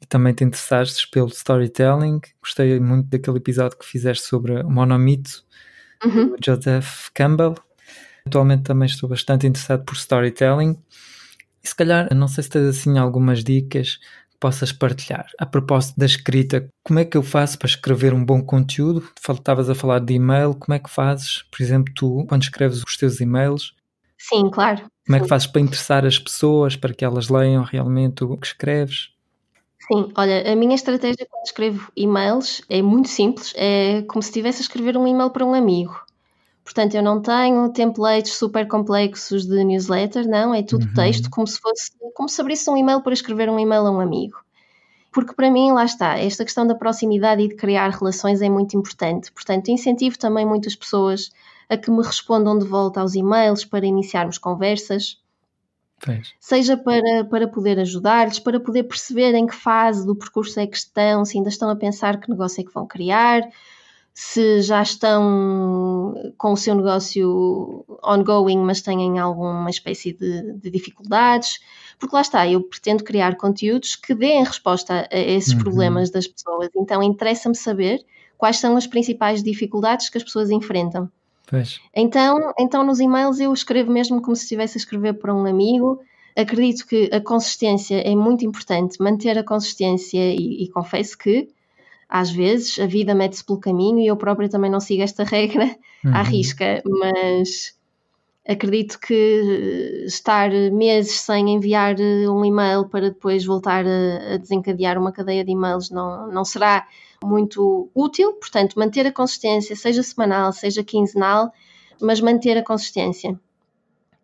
e também te interessaste pelo storytelling. Gostei muito daquele episódio que fizeste sobre o monomito uhum. Joseph Campbell. Atualmente também estou bastante interessado por storytelling. E se calhar, não sei se tens assim algumas dicas possas partilhar. A propósito da escrita, como é que eu faço para escrever um bom conteúdo? Estavas a falar de e-mail, como é que fazes, por exemplo, tu, quando escreves os teus e-mails? Sim, claro. Como é que fazes para interessar as pessoas, para que elas leiam realmente o que escreves? Sim, olha, a minha estratégia quando escrevo e-mails é muito simples, é como se estivesse a escrever um e-mail para um amigo. Portanto, eu não tenho templates super complexos de newsletter, não, é tudo uhum. texto, como se fosse, como se abrisse um e-mail para escrever um e-mail a um amigo. Porque para mim, lá está, esta questão da proximidade e de criar relações é muito importante. Portanto, incentivo também muitas pessoas a que me respondam de volta aos e-mails para iniciarmos conversas. Seja para, para poder ajudar-lhes, para poder perceber em que fase do percurso é que estão, se ainda estão a pensar que negócio é que vão criar, se já estão com o seu negócio ongoing, mas têm alguma espécie de, de dificuldades, porque lá está, eu pretendo criar conteúdos que deem resposta a esses uhum. problemas das pessoas, então interessa-me saber quais são as principais dificuldades que as pessoas enfrentam. Pois. Então, então, nos e-mails eu escrevo mesmo como se estivesse a escrever para um amigo. Acredito que a consistência é muito importante, manter a consistência e, e confesso que às vezes a vida mete-se pelo caminho e eu própria também não sigo esta regra uhum. à risca, mas acredito que estar meses sem enviar um e-mail para depois voltar a, a desencadear uma cadeia de e-mails não, não será muito útil, portanto, manter a consistência, seja semanal, seja quinzenal, mas manter a consistência.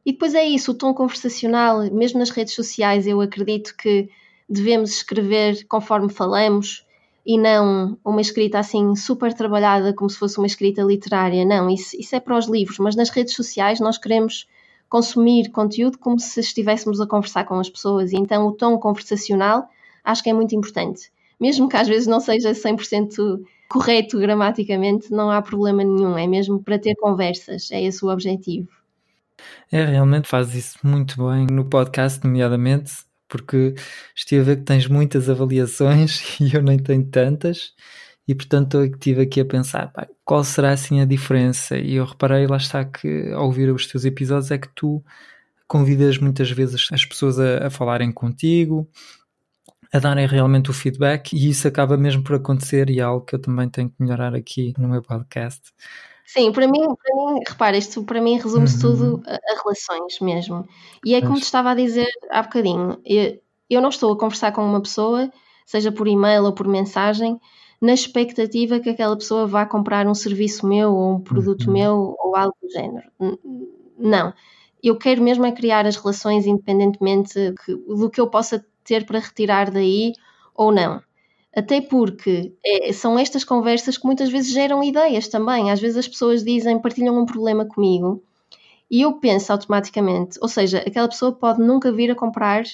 E depois é isso, o tom conversacional, mesmo nas redes sociais, eu acredito que devemos escrever conforme falamos, e não uma escrita assim super trabalhada como se fosse uma escrita literária. Não, isso, isso é para os livros, mas nas redes sociais nós queremos consumir conteúdo como se estivéssemos a conversar com as pessoas e então o tom conversacional acho que é muito importante. Mesmo que às vezes não seja 100% correto gramaticamente, não há problema nenhum, é mesmo para ter conversas, é esse o objetivo. É, realmente faz isso muito bem no podcast, nomeadamente porque estive a ver que tens muitas avaliações <laughs> e eu nem tenho tantas, e portanto eu estive aqui a pensar pá, qual será assim a diferença. E eu reparei, lá está, que ao ouvir os teus episódios é que tu convidas muitas vezes as pessoas a, a falarem contigo, a darem realmente o feedback, e isso acaba mesmo por acontecer, e é algo que eu também tenho que melhorar aqui no meu podcast. Sim, para mim, para mim, repara, isto para mim resume-se uhum. tudo a, a, relações mesmo. E é como te estava a dizer há bocadinho, eu, eu não estou a conversar com uma pessoa, seja por e-mail ou por mensagem, na expectativa que aquela pessoa vá comprar um serviço meu ou um produto uhum. meu ou algo do género. Não. Eu quero mesmo é criar as relações independentemente do que eu possa ter para retirar daí ou não. Até porque é, são estas conversas que muitas vezes geram ideias também. Às vezes as pessoas dizem, partilham um problema comigo e eu penso automaticamente, ou seja, aquela pessoa pode nunca vir a comprar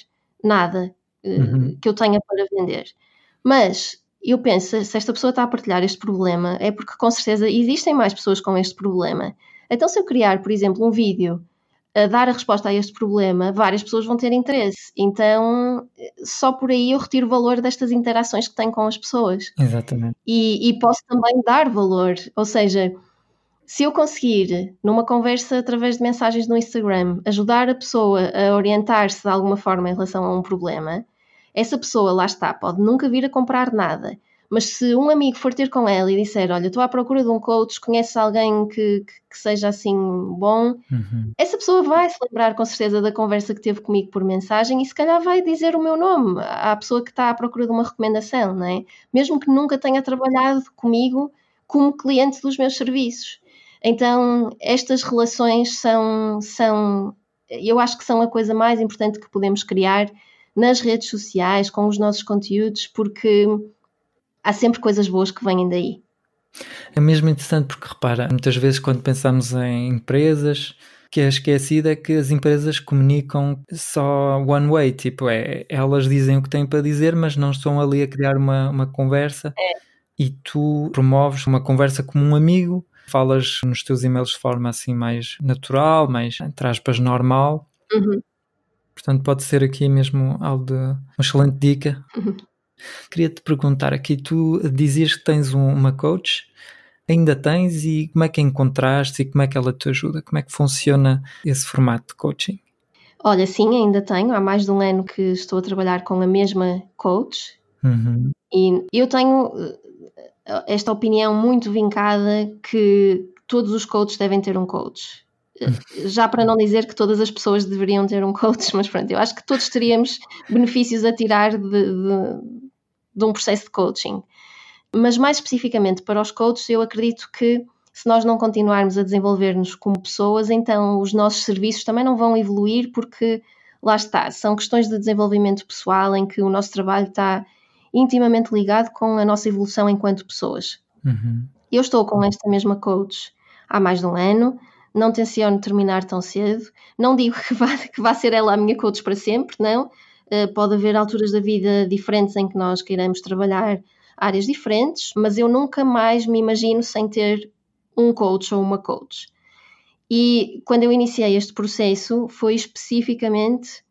nada uh, uhum. que eu tenha para vender. Mas eu penso, se esta pessoa está a partilhar este problema, é porque com certeza existem mais pessoas com este problema. Então, se eu criar, por exemplo, um vídeo a dar a resposta a este problema, várias pessoas vão ter interesse. Então, só por aí eu retiro valor destas interações que tenho com as pessoas. Exatamente. E, e posso também dar valor. Ou seja, se eu conseguir, numa conversa através de mensagens no Instagram, ajudar a pessoa a orientar-se de alguma forma em relação a um problema, essa pessoa, lá está, pode nunca vir a comprar nada mas se um amigo for ter com ela e disser: Olha, estou à procura de um coach, conheces alguém que, que, que seja assim bom, uhum. essa pessoa vai se lembrar com certeza da conversa que teve comigo por mensagem e se calhar vai dizer o meu nome à pessoa que está à procura de uma recomendação, não é? Mesmo que nunca tenha trabalhado comigo como cliente dos meus serviços. Então, estas relações são, são, eu acho que são a coisa mais importante que podemos criar nas redes sociais, com os nossos conteúdos, porque há sempre coisas boas que vêm daí. É mesmo interessante porque repara, muitas vezes quando pensamos em empresas, que é esquecido é que as empresas comunicam só one way, tipo, é, elas dizem o que têm para dizer, mas não estão ali a criar uma, uma conversa é. e tu promoves uma conversa como um amigo, falas nos teus e-mails de forma assim mais natural, mais entre aspas normal. Uhum. Portanto, pode ser aqui mesmo algo de uma excelente dica. Uhum. Queria-te perguntar aqui, tu dizias que tens um, uma coach, ainda tens e como é que encontraste e como é que ela te ajuda? Como é que funciona esse formato de coaching? Olha, sim, ainda tenho. Há mais de um ano que estou a trabalhar com a mesma coach uhum. e eu tenho eh, esta opinião muito vincada que todos os coaches devem ter um coach. Eh, já para não dizer que todas as pessoas deveriam ter um coach, <laughs> mas pronto, eu acho que todos teríamos benefícios a tirar de, de de um processo de coaching. Mas mais especificamente para os coaches, eu acredito que se nós não continuarmos a desenvolver-nos como pessoas, então os nossos serviços também não vão evoluir, porque lá está, são questões de desenvolvimento pessoal em que o nosso trabalho está intimamente ligado com a nossa evolução enquanto pessoas. Uhum. Eu estou com esta mesma coach há mais de um ano, não tenciono terminar tão cedo, não digo <laughs> que vá, que vá ser ela a minha coach para sempre, não, pode haver alturas da vida diferentes em que nós queiramos trabalhar áreas diferentes, mas eu nunca mais me imagino sem ter um coach ou uma coach. E quando eu iniciei este processo foi especificamente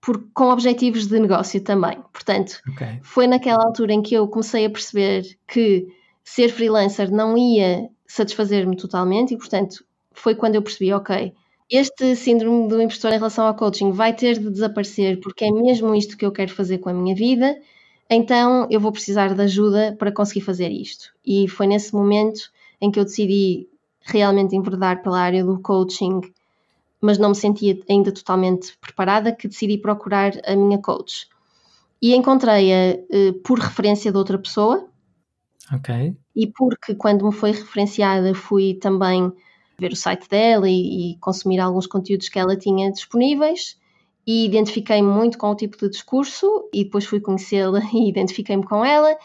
por, com objetivos de negócio também. Portanto, okay. foi naquela altura em que eu comecei a perceber que ser freelancer não ia satisfazer-me totalmente e, portanto, foi quando eu percebi, ok, este síndrome do impostor em relação ao coaching vai ter de desaparecer porque é mesmo isto que eu quero fazer com a minha vida, então eu vou precisar de ajuda para conseguir fazer isto. E foi nesse momento em que eu decidi realmente enverdar pela área do coaching, mas não me sentia ainda totalmente preparada, que decidi procurar a minha coach. E encontrei-a uh, por referência de outra pessoa. Ok. E porque quando me foi referenciada fui também ver o site dela e, e consumir alguns conteúdos que ela tinha disponíveis e identifiquei-me muito com o tipo de discurso e depois fui conhecê-la <laughs> e identifiquei-me com ela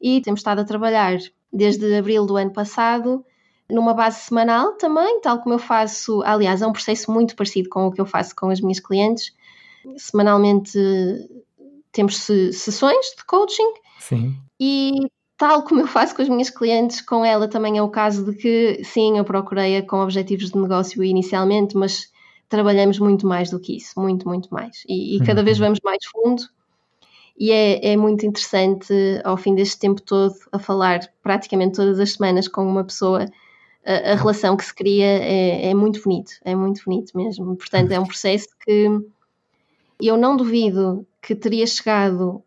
e temos estado a trabalhar desde abril do ano passado numa base semanal também, tal como eu faço, aliás, é um processo muito parecido com o que eu faço com as minhas clientes. Semanalmente temos sessões de coaching Sim. e tal como eu faço com as minhas clientes, com ela também é o caso de que, sim, eu procurei-a com objetivos de negócio inicialmente, mas trabalhamos muito mais do que isso, muito, muito mais. E, e cada vez uhum. vamos mais fundo. E é, é, muito interessante, ao fim deste tempo todo, a falar praticamente todas as semanas com uma pessoa, a, a relação que se cria é, é muito bonito, é muito bonito mesmo. Portanto, é um processo que eu não duvido que teria chegado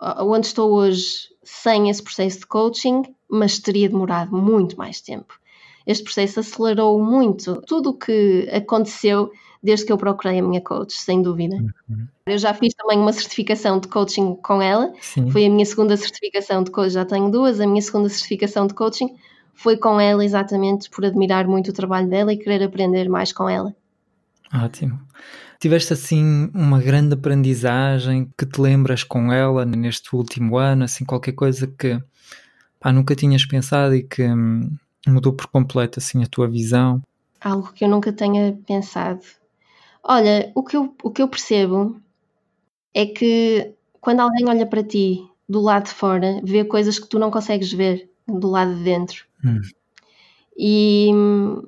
onde estou hoje sem esse processo de coaching, mas teria demorado muito mais tempo. Este processo acelerou muito tudo o que aconteceu desde que eu procurei a minha coach, sem dúvida. Uhum. Eu já fiz também uma certificação de coaching com ela, Sim. foi a minha segunda certificação de coaching, já tenho duas, a minha segunda certificação de coaching foi com ela exatamente por admirar muito o trabalho dela e querer aprender mais com ela. Ótimo. Tiveste assim uma grande aprendizagem que te lembras com ela neste último ano, assim qualquer coisa que pá, nunca tinhas pensado e que hum, mudou por completo assim a tua visão? Algo que eu nunca tenha pensado. Olha, o que eu, o que eu percebo é que quando alguém olha para ti do lado de fora, vê coisas que tu não consegues ver do lado de dentro. Hum. E né,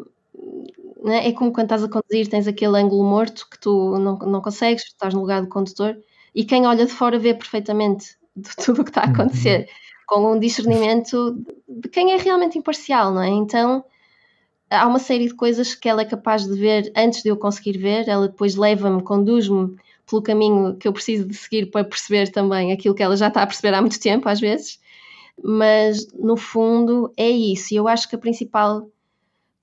é como quando estás a conduzir, tens aquele ângulo morto que tu não, não consegues, estás no lugar do condutor, e quem olha de fora vê perfeitamente de <laughs> tudo o que está a acontecer, uhum. com um discernimento de quem é realmente imparcial, não é? Então há uma série de coisas que ela é capaz de ver antes de eu conseguir ver, ela depois leva-me, conduz-me pelo caminho que eu preciso de seguir para perceber também aquilo que ela já está a perceber há muito tempo, às vezes. Mas no fundo é isso. E eu acho que a principal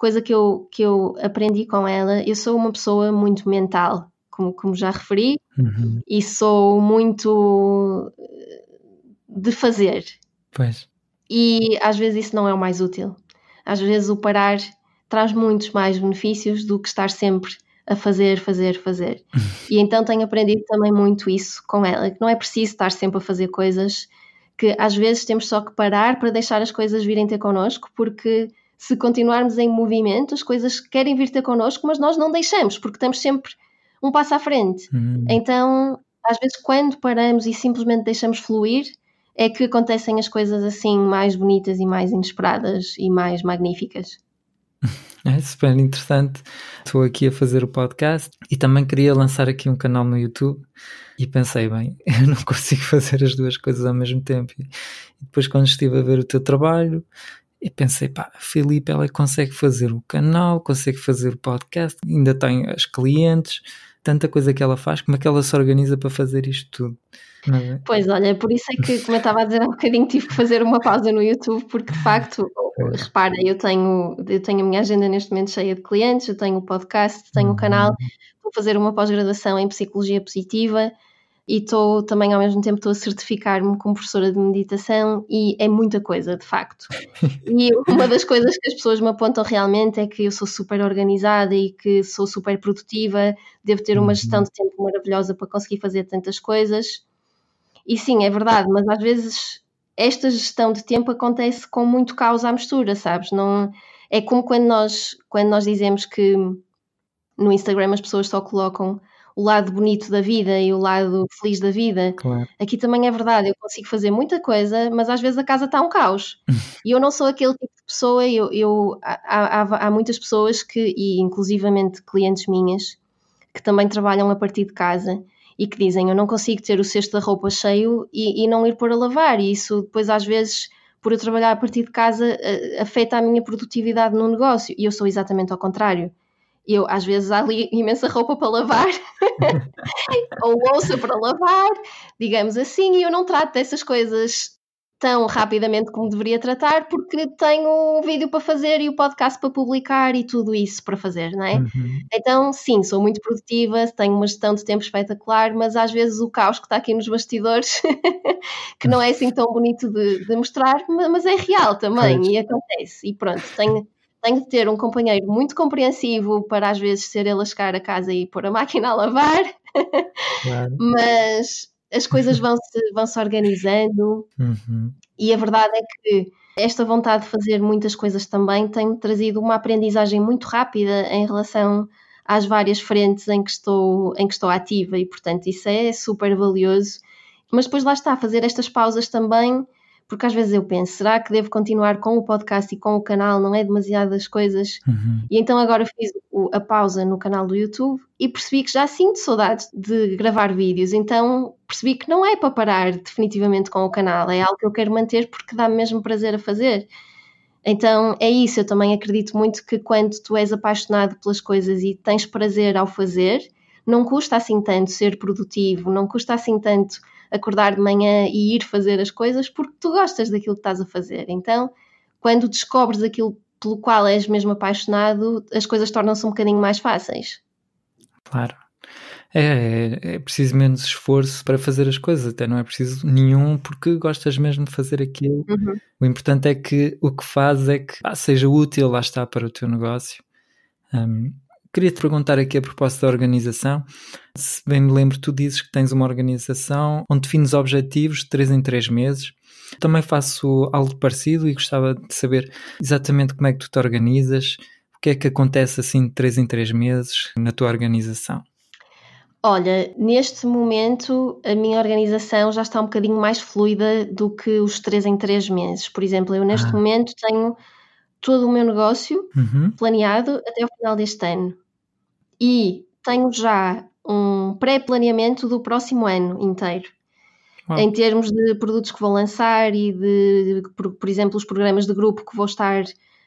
coisa que eu, que eu aprendi com ela, eu sou uma pessoa muito mental, como, como já referi, uhum. e sou muito de fazer. Pois. E às vezes isso não é o mais útil. Às vezes o parar traz muitos mais benefícios do que estar sempre a fazer, fazer, fazer. <laughs> e então tenho aprendido também muito isso com ela, que não é preciso estar sempre a fazer coisas, que às vezes temos só que parar para deixar as coisas virem ter connosco, porque se continuarmos em movimento, as coisas querem vir ter connosco, mas nós não deixamos, porque estamos sempre um passo à frente. Uhum. Então, às vezes, quando paramos e simplesmente deixamos fluir, é que acontecem as coisas assim mais bonitas e mais inesperadas e mais magníficas. <laughs> É super interessante. Estou aqui a fazer o podcast e também queria lançar aqui um canal no YouTube e pensei, bem, <laughs> eu não consigo <laughs> fazer as duas coisas ao mesmo tempo. E depois, quando estive a ver o teu trabalho, e pensei, pá, a Filipe, ela consegue fazer o canal, consegue fazer o podcast, ainda tem as clientes, tanta coisa que ela faz, como é que ela se organiza para fazer isto tudo? É? Pois, olha, por isso é que, como eu estava a dizer há um bocadinho, tive que fazer uma pausa no YouTube, porque de facto, repara, eu tenho, eu tenho a minha agenda neste momento cheia de clientes, eu tenho o podcast, tenho o canal, uhum. vou fazer uma pós-graduação em Psicologia Positiva e estou também ao mesmo tempo estou a certificar-me como professora de meditação e é muita coisa, de facto. <laughs> E uma das coisas que as pessoas me apontam realmente é que eu sou super organizada e que sou super produtiva, devo ter uma gestão uhum. de tempo maravilhosa para conseguir fazer tantas coisas. E sim, é verdade, mas às vezes esta gestão de tempo acontece com muito caos à mistura, sabes? Não é como quando nós quando nós dizemos que no Instagram as pessoas só colocam o lado bonito da vida e o lado feliz da vida. Claro. Aqui também é verdade, eu consigo fazer muita coisa, mas às vezes a casa está um caos. <laughs> e eu não sou aquele tipo de pessoa, eu, eu há, há, há, muitas pessoas que, e inclusivamente clientes minhas, que também trabalham a partir de casa e que dizem eu não consigo ter o cesto da roupa cheio e, e não ir pôr a lavar. E isso depois às vezes por eu trabalhar a partir de casa, afeta a minha produtividade no negócio. E eu sou exatamente ao contrário eu às vezes há ali imensa roupa para lavar <laughs> <laughs> ou louça para lavar, digamos assim, e eu não trato dessas coisas tão rapidamente como deveria tratar porque tenho um vídeo para fazer e o podcast para publicar e tudo isso para fazer, não é? Uhum. Então, sim, sou muito produtiva, tenho uma gestão de tempo espetacular, mas às vezes o caos que está aqui nos bastidores, <laughs> que não é assim tão bonito de, de mostrar, mas é real também pois. e acontece. E pronto, tenho tenho de ter um companheiro muito compreensivo para às vezes ser ele a chegar a casa e pôr a máquina a lavar, claro. <laughs> mas as coisas vão-se vão -se organizando uhum. e a verdade é que esta vontade de fazer muitas coisas também tem-me trazido uma aprendizagem muito rápida em relação às várias frentes em que estou, em que estou ativa e portanto isso é super valioso. Mas depois lá está, fazer estas pausas também porque às vezes eu penso, será que devo continuar com o podcast e com o canal? Não é demasiadas coisas? Uhum. E então agora fiz a pausa no canal do YouTube e percebi que já sinto saudades de gravar vídeos, então percebi que não é para parar definitivamente com o canal, é algo que eu quero manter porque dá-me mesmo prazer a fazer. Então é isso, eu também acredito muito que quando tu és apaixonado pelas coisas e tens prazer ao fazer, não custa assim tanto ser produtivo, não custa assim tanto acordar de manhã e ir fazer as coisas porque tu gostas daquilo que estás a fazer. Então, quando descobres aquilo pelo qual és mesmo apaixonado, as coisas tornam-se um bocadinho mais fáceis. Claro. É, é, é, preciso menos esforço para fazer as coisas, até não é preciso nenhum, porque gostas mesmo de fazer aquilo. Uhum. O importante é que o que fazes é que ah, seja útil, lá está, para o teu negócio. Um, queria te perguntar aqui a propósito da organização. Se bem me lembro, tu dizes que tens uma organização onde defines objetivos de 3 em 3 meses. Também faço algo parecido e gostava de saber exatamente como é que tu te organizas, o que é que acontece assim de 3 em 3 meses na tua organização. Olha, neste momento a minha organização já está um bocadinho mais fluida do que os 3 em 3 meses. Por exemplo, eu neste ah. momento tenho todo o meu negócio uhum. planeado até o final deste ano. E tenho já um pré-planeamento do próximo ano inteiro. Em termos de produtos que vou lançar e de, por, por, exemplo, os programas de grupo que vou estar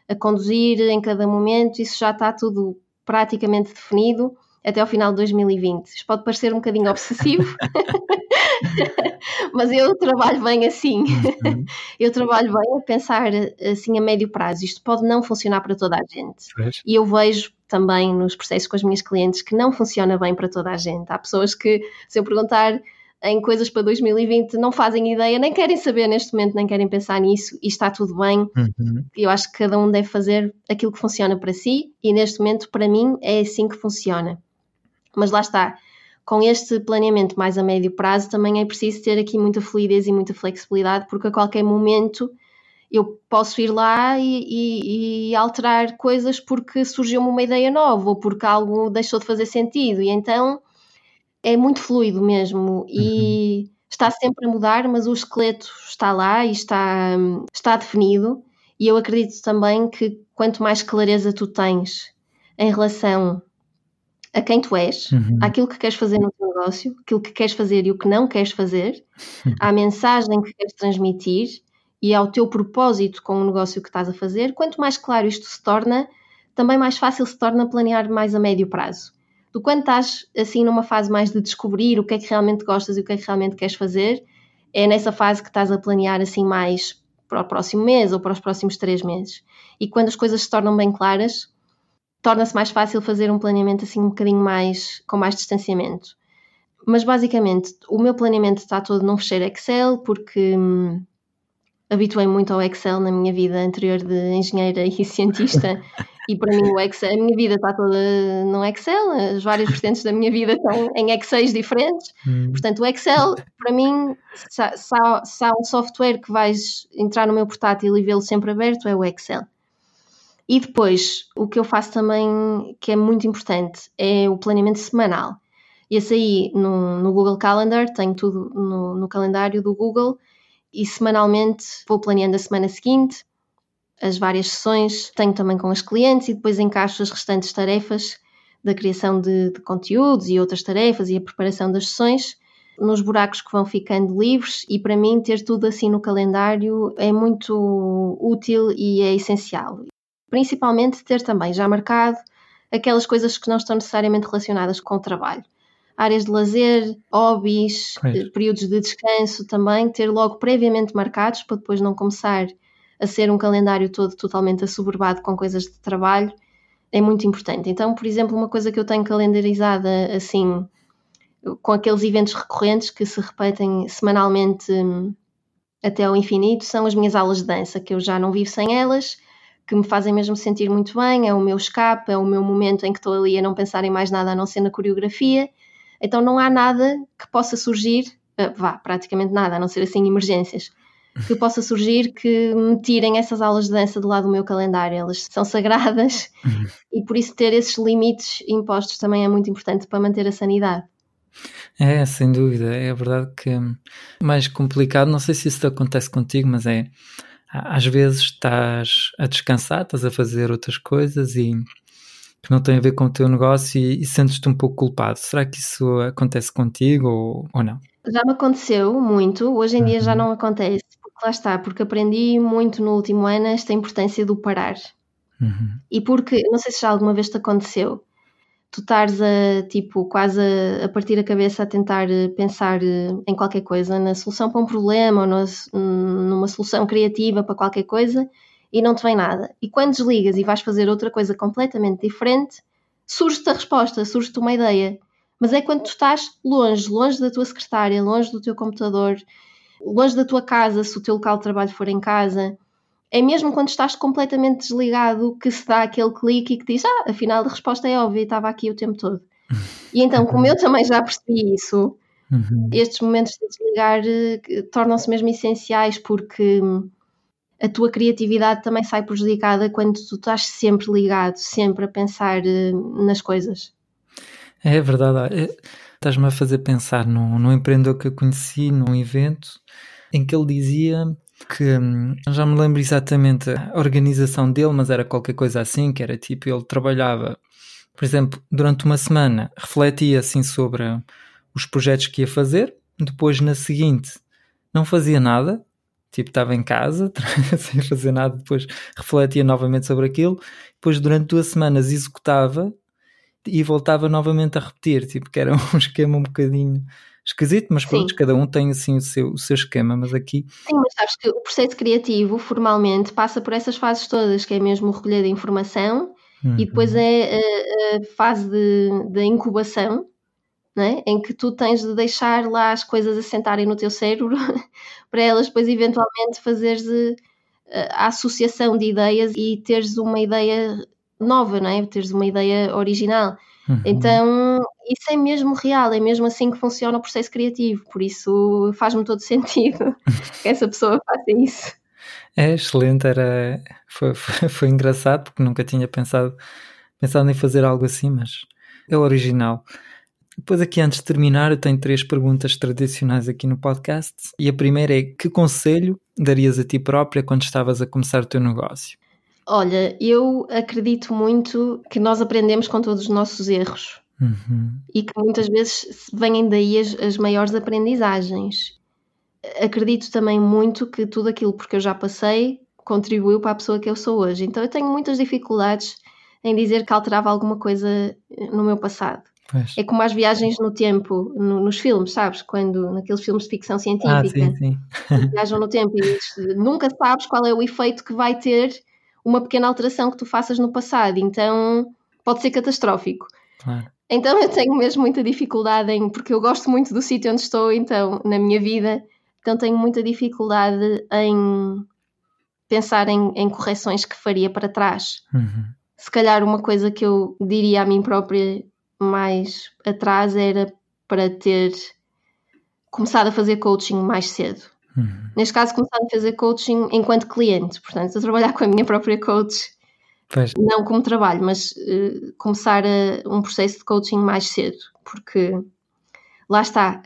a conduzir em cada momento, isso já está tudo praticamente definido até ao final de 2020. Isto pode parecer um bocadinho obsessivo, <laughs> mas eu trabalho bem assim. Uhum. Eu trabalho bem a pensar assim a médio prazo. Isto pode não funcionar para toda a gente. E eu vejo também nos processos com as minhas clientes que não funciona bem para toda a gente. Há pessoas que, se eu perguntar em coisas para 2020 não fazem ideia, nem querem saber neste momento, nem querem pensar nisso e está tudo bem. Uhum. Eu acho que cada um deve fazer aquilo que funciona para si e neste momento, para mim, é assim que funciona. Mas lá está, com este planeamento mais a médio prazo também é preciso ter aqui muita fluidez e muita flexibilidade, porque a qualquer momento eu posso ir lá e, e, e alterar coisas porque surgiu-me uma ideia nova ou porque algo deixou de fazer sentido. E então é muito fluido mesmo e uhum. está sempre a mudar, mas o esqueleto está lá e está, está definido. E eu acredito também que quanto mais clareza tu tens em relação a quem tu és, uhum. àquilo que queres fazer no teu negócio, aquilo que queres fazer e o que não queres fazer, uhum. à mensagem que queres transmitir e ao teu propósito com o negócio que estás a fazer, quanto mais claro isto se torna, também mais fácil se torna planear mais a médio prazo. Tu, quando estás assim numa fase mais de descobrir o que é que realmente gostas e o que é que realmente queres fazer, é nessa fase que estás a planear assim mais para o próximo mês ou para os próximos três meses. E quando as coisas se tornam bem claras, torna-se mais fácil fazer um planeamento assim um bocadinho mais com mais distanciamento. Mas basicamente o meu planeamento está todo num fecheiro Excel porque hum, habituei muito ao Excel na minha vida anterior de engenheira e cientista e para mim o Excel, a minha vida está toda no Excel, as várias vertentes da minha vida estão em Excels diferentes, hum. portanto o Excel para mim se há, um software que vais entrar no meu portátil e vê-lo sempre aberto é o Excel. E depois, o que eu faço também, que é muito importante, é o planeamento semanal. Esse aí, no, no Google Calendar, tenho tudo no, no calendário do Google e semanalmente vou planeando a semana seguinte, as várias sessões, tenho também com as clientes e depois encaixo as restantes tarefas da criação de, de conteúdos e outras tarefas e a preparação das sessões nos buracos que vão ficando livres e para mim ter tudo assim no calendário é muito útil e é essencial. Principalmente ter também já marcado aquelas coisas que não estão necessariamente relacionadas com o trabalho. Áreas de lazer, hobbies, é. períodos de descanso também, ter logo previamente marcados para depois não começar a ser um calendário todo totalmente assoberbado com coisas de trabalho é muito importante. Então, por exemplo, uma coisa que eu tenho calendarizada assim, com aqueles eventos recorrentes que se repetem semanalmente hum, até ao infinito, são as minhas aulas de dança, que eu já não vivo sem elas que me fazem mesmo sentir muito bem, é o meu escape, é o meu momento em que estou ali a não pensar em mais nada a não ser na coreografia. Então não há nada que possa surgir, uh, vá, praticamente nada, a não ser assim emergências, que possa surgir que me tirem essas aulas de dança do lado do meu calendário. Elas são sagradas uhum. e por isso ter esses limites impostos também é muito importante para manter a sanidade. É, sem dúvida. É verdade que é mais complicado, não sei se isso acontece contigo, mas é às vezes estás a descansar, estás a fazer outras coisas e que não têm a ver com o teu negócio e, e sentes-te um pouco culpado. Será que isso acontece contigo ou, ou não? Já me aconteceu muito, hoje em uhum. dia já uhum. não acontece, porque lá está, porque aprendi muito no último ano esta importância do parar. Uhum. E porque, não sei se já alguma vez te aconteceu, tu estares a, tipo, quase a, a, partir a cabeça a tentar pensar em qualquer coisa, na solução para um problema ou numa solução criativa para qualquer coisa e não te vem nada. E quando desligas e vais fazer outra coisa completamente diferente, surge-te a resposta, surge-te uma ideia. Mas é quando tu estás longe, longe da tua secretária, longe do teu computador, longe da tua casa, se o teu local de trabalho for em casa, é mesmo quando estás completamente desligado que se dá aquele clique e que diz, ah, afinal a resposta é óbvia, estava aqui o tempo todo. E então, como eu também já percebi isso, uhum. estes momentos de desligar eh, tornam-se mesmo essenciais porque a tua criatividade também sai prejudicada quando tu estás sempre ligado, sempre a pensar eh, nas coisas. É verdade. É, estás-me a fazer pensar num, num empreendedor que eu conheci num evento em que ele dizia que hum, já me lembro exatamente a organização dele, mas era qualquer coisa assim, que era tipo, ele trabalhava, por exemplo, durante uma semana, refletia assim sobre os projetos que ia fazer, depois na seguinte não fazia nada, tipo estava em casa <laughs> sem fazer nada, depois refletia novamente sobre aquilo, depois durante duas semanas executava e voltava novamente a repetir, tipo que era <laughs> um esquema um bocadinho esquisito, mas pronto, cada um tem assim o seu, o seu esquema, mas aqui... Sim, mas sabes que o processo criativo formalmente passa por essas fases todas, que é mesmo o recolher de informação uhum. e depois é a, a fase de incubação, é? em que tu tens de deixar lá as coisas assentarem no teu cérebro <laughs> para elas depois eventualmente fazeres eh, a associação de ideias e teres uma ideia nova, não é? Teres uma ideia original. Uhum. Então, isso é mesmo real, é mesmo assim que funciona o processo criativo, por isso faz-me todo <laughs> sentido que essa pessoa faça isso. É excelente, era, foi, foi, foi, engraçado porque nunca tinha pensado, pensado em fazer algo assim, mas é original. Depois aqui antes de terminar eu tenho três perguntas tradicionais aqui no podcast e a primeira é que conselho darias a ti própria quando estavas a começar o teu negócio? Olha, eu acredito muito que nós aprendemos com todos os nossos erros uhum. e que muitas vezes vêm daí as, as maiores aprendizagens. Acredito também muito que tudo aquilo porque eu já passei contribuiu para a pessoa que eu sou hoje. Então eu tenho muitas dificuldades em dizer que alterava alguma coisa no meu passado. Pois. É como as viagens no tempo no, nos filmes, sabes? Quando naqueles filmes de ficção científica ah, sim, sim. viajam no tempo e nunca sabes qual é o efeito que vai ter uma pequena alteração que tu faças no passado, então pode ser catastrófico. Claro. Então eu tenho mesmo muita dificuldade em, porque eu gosto muito do sítio onde estou, então, na minha vida, então tenho muita dificuldade em pensar em, em correções que faria para trás. Uhum. Se calhar uma coisa que eu diria a mim própria mais atrás era para ter começado a fazer coaching mais cedo. Uhum. Neste caso, começar a fazer coaching enquanto cliente, portanto, a trabalhar com a minha própria coach, pois. não como trabalho, mas uh, começar a, um processo de coaching mais cedo, porque lá está,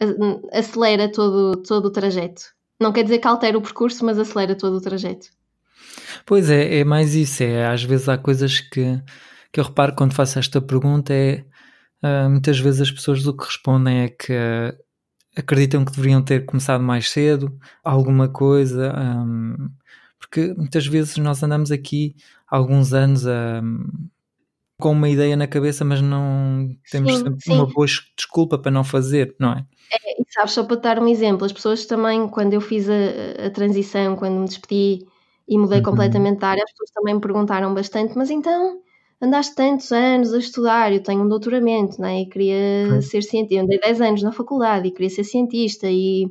acelera todo, todo o trajeto. Não quer dizer que altere o percurso, mas acelera todo o trajeto. Pois é, é mais isso. É, às vezes há coisas que, que eu reparo quando faço esta pergunta é uh, muitas vezes as pessoas o que respondem é que acreditam que deveriam ter começado mais cedo, alguma coisa, um, porque muitas vezes nós andamos aqui alguns anos um, com uma ideia na cabeça, mas não temos sim, sempre sim. uma boa desculpa para não fazer, não é? É, e sabes, só para dar um exemplo, as pessoas também, quando eu fiz a, a transição, quando me despedi e mudei uhum. completamente de área, as pessoas também me perguntaram bastante, mas então andaste tantos anos a estudar, eu tenho um doutoramento, né? e queria ser cientista, andei 10 anos na faculdade e queria ser cientista e,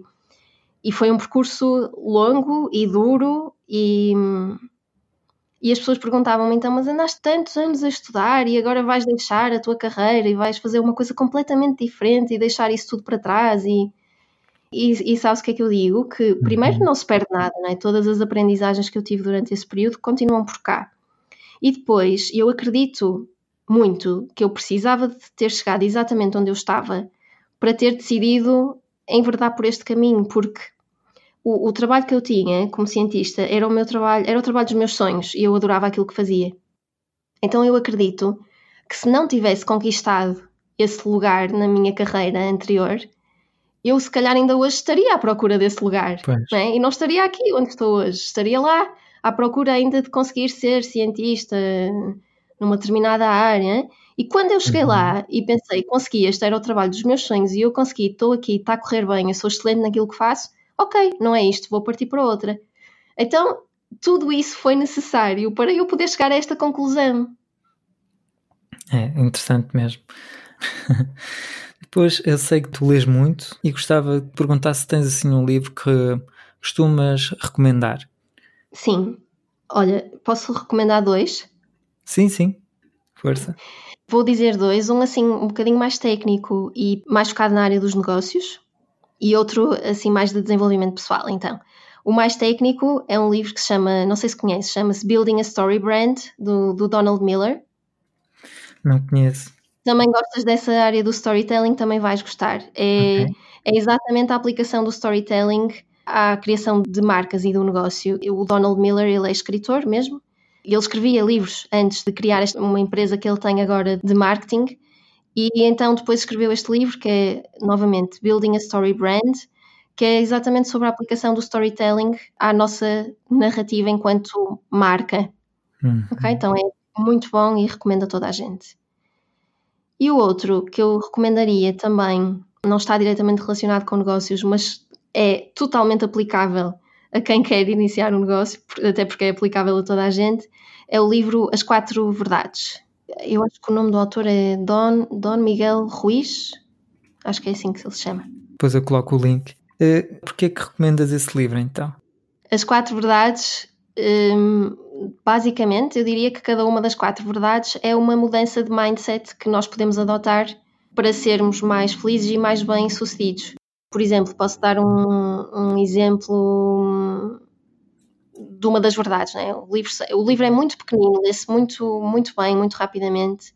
e foi um percurso longo e duro e, e as pessoas perguntavam-me então, mas andaste tantos anos a estudar e agora vais deixar a tua carreira e vais fazer uma coisa completamente diferente e deixar isso tudo para trás e, e, e sabes o que é que eu digo? Que primeiro uhum. não se perde nada, né? todas as aprendizagens que eu tive durante esse período continuam por cá. E depois, eu acredito muito que eu precisava de ter chegado exatamente onde eu estava para ter decidido enverdar por este caminho, porque o, o, trabalho que eu tinha como cientista era o meu trabalho, era o trabalho dos meus sonhos e eu adorava aquilo que fazia. Então eu acredito que se não tivesse conquistado esse lugar na minha carreira anterior, eu se calhar ainda hoje estaria à procura desse lugar. Não é? E não estaria aqui onde estou hoje, estaria lá à procura ainda de conseguir ser cientista numa determinada área. E quando eu cheguei lá uhum. e pensei, consegui, este era o trabalho dos meus sonhos e eu consegui, estou aqui, está a correr bem, eu sou excelente naquilo que faço, ok, não é isto, vou partir para outra. Então, tudo isso foi necessário para eu poder chegar a esta conclusão. É interessante mesmo. <laughs> Depois, eu sei que tu lês muito e gostava de perguntar se tens assim um livro que costumas recomendar. Sim. Olha, posso recomendar dois? Sim, sim. Força. Vou dizer dois, um assim um bocadinho mais técnico e mais focado na área dos negócios e outro assim mais de desenvolvimento pessoal. Então, o mais técnico é um livro que se chama, não sei se conhece, chama-se Building a Story Brand, do, do Donald Miller. Não conheço. Também gostas dessa área do storytelling, também vais gostar. É, okay. é exatamente a aplicação do storytelling à criação de marcas e do negócio. O Donald Miller, ele é escritor mesmo, ele escrevia livros antes de criar uma empresa que ele tem agora de marketing e então depois escreveu este livro que é, novamente, Building a Story Brand, que é exatamente sobre a aplicação do storytelling à nossa narrativa enquanto marca. Uhum. Ok? Então é muito bom e recomendo a toda a gente. E o outro que eu recomendaria também, não está diretamente relacionado com negócios, mas é totalmente aplicável a quem quer iniciar um negócio, até porque é aplicável a toda a gente, é o livro As Quatro Verdades. Eu acho que o nome do autor é Don, Don Miguel Ruiz, acho que é assim que ele se chama. Depois eu coloco o link. Uh, Porquê é que recomendas esse livro então? As Quatro Verdades, um, basicamente, eu diria que cada uma das quatro verdades é uma mudança de mindset que nós podemos adotar para sermos mais felizes e mais bem-sucedidos. Por exemplo, posso dar um, um exemplo de uma das verdades. Né? O, livro, o livro é muito pequenino, lê-se muito, muito bem, muito rapidamente.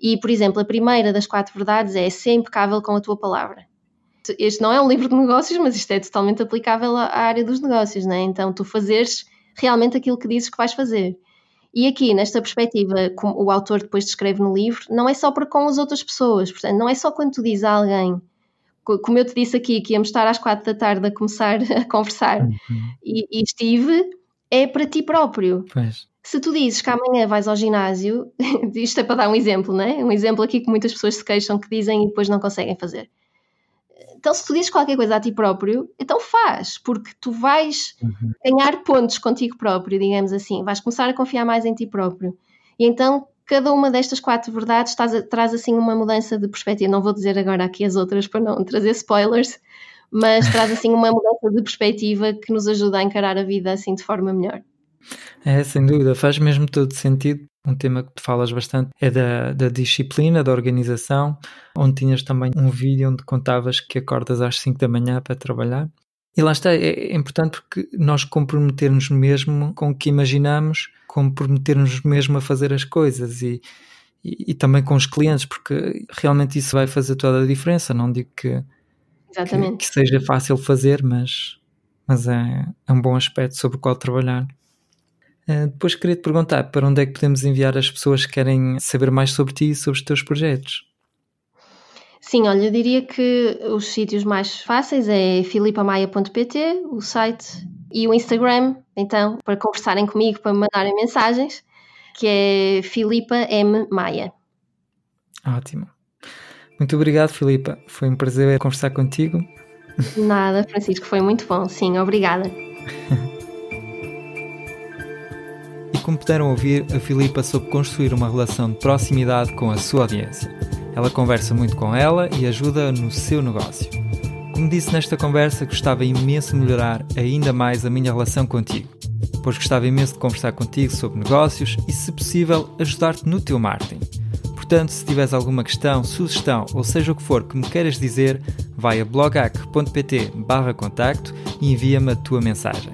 E, por exemplo, a primeira das quatro verdades é ser impecável com a tua palavra. Este não é um livro de negócios, mas isto é totalmente aplicável à área dos negócios, né? Então, tu fazeres realmente aquilo que dizes que vais fazer. E aqui, nesta perspectiva, como o autor depois descreve no livro, não é só para com as outras pessoas, portanto, não é só quando tu dizes a alguém como eu te disse aqui, que íamos estar às quatro da tarde a começar <laughs> a conversar uhum. e, e, estive, é para ti próprio. Pois. Se tu dizes que amanhã vais ao ginásio, <laughs> isto é para dar um exemplo, não é? Um exemplo aqui que muitas pessoas se queixam que dizem e depois não conseguem fazer. Então, se tu dizes qualquer coisa a ti próprio, então faz, porque tu vais uhum. ganhar pontos contigo próprio, digamos assim, vais começar a confiar mais em ti próprio. E então cada uma destas quatro verdades traz, traz assim uma mudança de perspectiva. Não vou dizer agora aqui as outras para não trazer spoilers, mas traz assim uma mudança de perspectiva que nos ajuda a encarar a vida assim de forma melhor. É, sem dúvida, faz mesmo todo sentido. Um tema que tu falas bastante é da, da disciplina, da organização, onde tinhas também um vídeo onde contavas que acordas às 5 da manhã para trabalhar. E lá está, é, é importante porque nós comprometermos mesmo com o que imaginamos comprometermos mesmo a fazer as coisas e, e, e, também com os clientes, porque realmente isso vai fazer toda a diferença. Não digo que, que, que, seja fácil fazer, mas, mas é, é, um bom aspecto sobre o qual trabalhar. Uh, depois queria te perguntar para onde é que podemos enviar as pessoas que querem saber mais sobre ti e sobre os teus projetos. Sim, olha, eu diria que os sítios mais fáceis é filipamaia.pt, o site e o Instagram, então, para conversarem comigo, para me mandarem mensagens, que é Filipa M. Maia. Ótimo. Muito obrigado, Filipa. Foi um prazer conversar contigo. Nada, Francisco, foi muito bom. Sim, obrigada. e como puderam ouvir, a Filipa soube construir uma relação de proximidade com a sua audiência. Ela conversa muito com ela e ajuda no seu negócio. Como disse nesta conversa, gostava imenso de melhorar ainda mais a minha relação contigo, pois gostava imenso de conversar contigo sobre negócios e, se possível, ajudar-te no teu marketing. Portanto, se tiveres alguma questão, sugestão ou seja o que for que me queiras dizer, vai a blogac.pt contacto e envia-me a tua mensagem.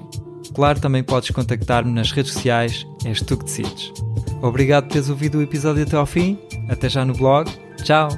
Claro, também podes contactar-me nas redes sociais, és tu que decides. Obrigado por teres ouvido o episódio até ao fim, até já no blog, 早。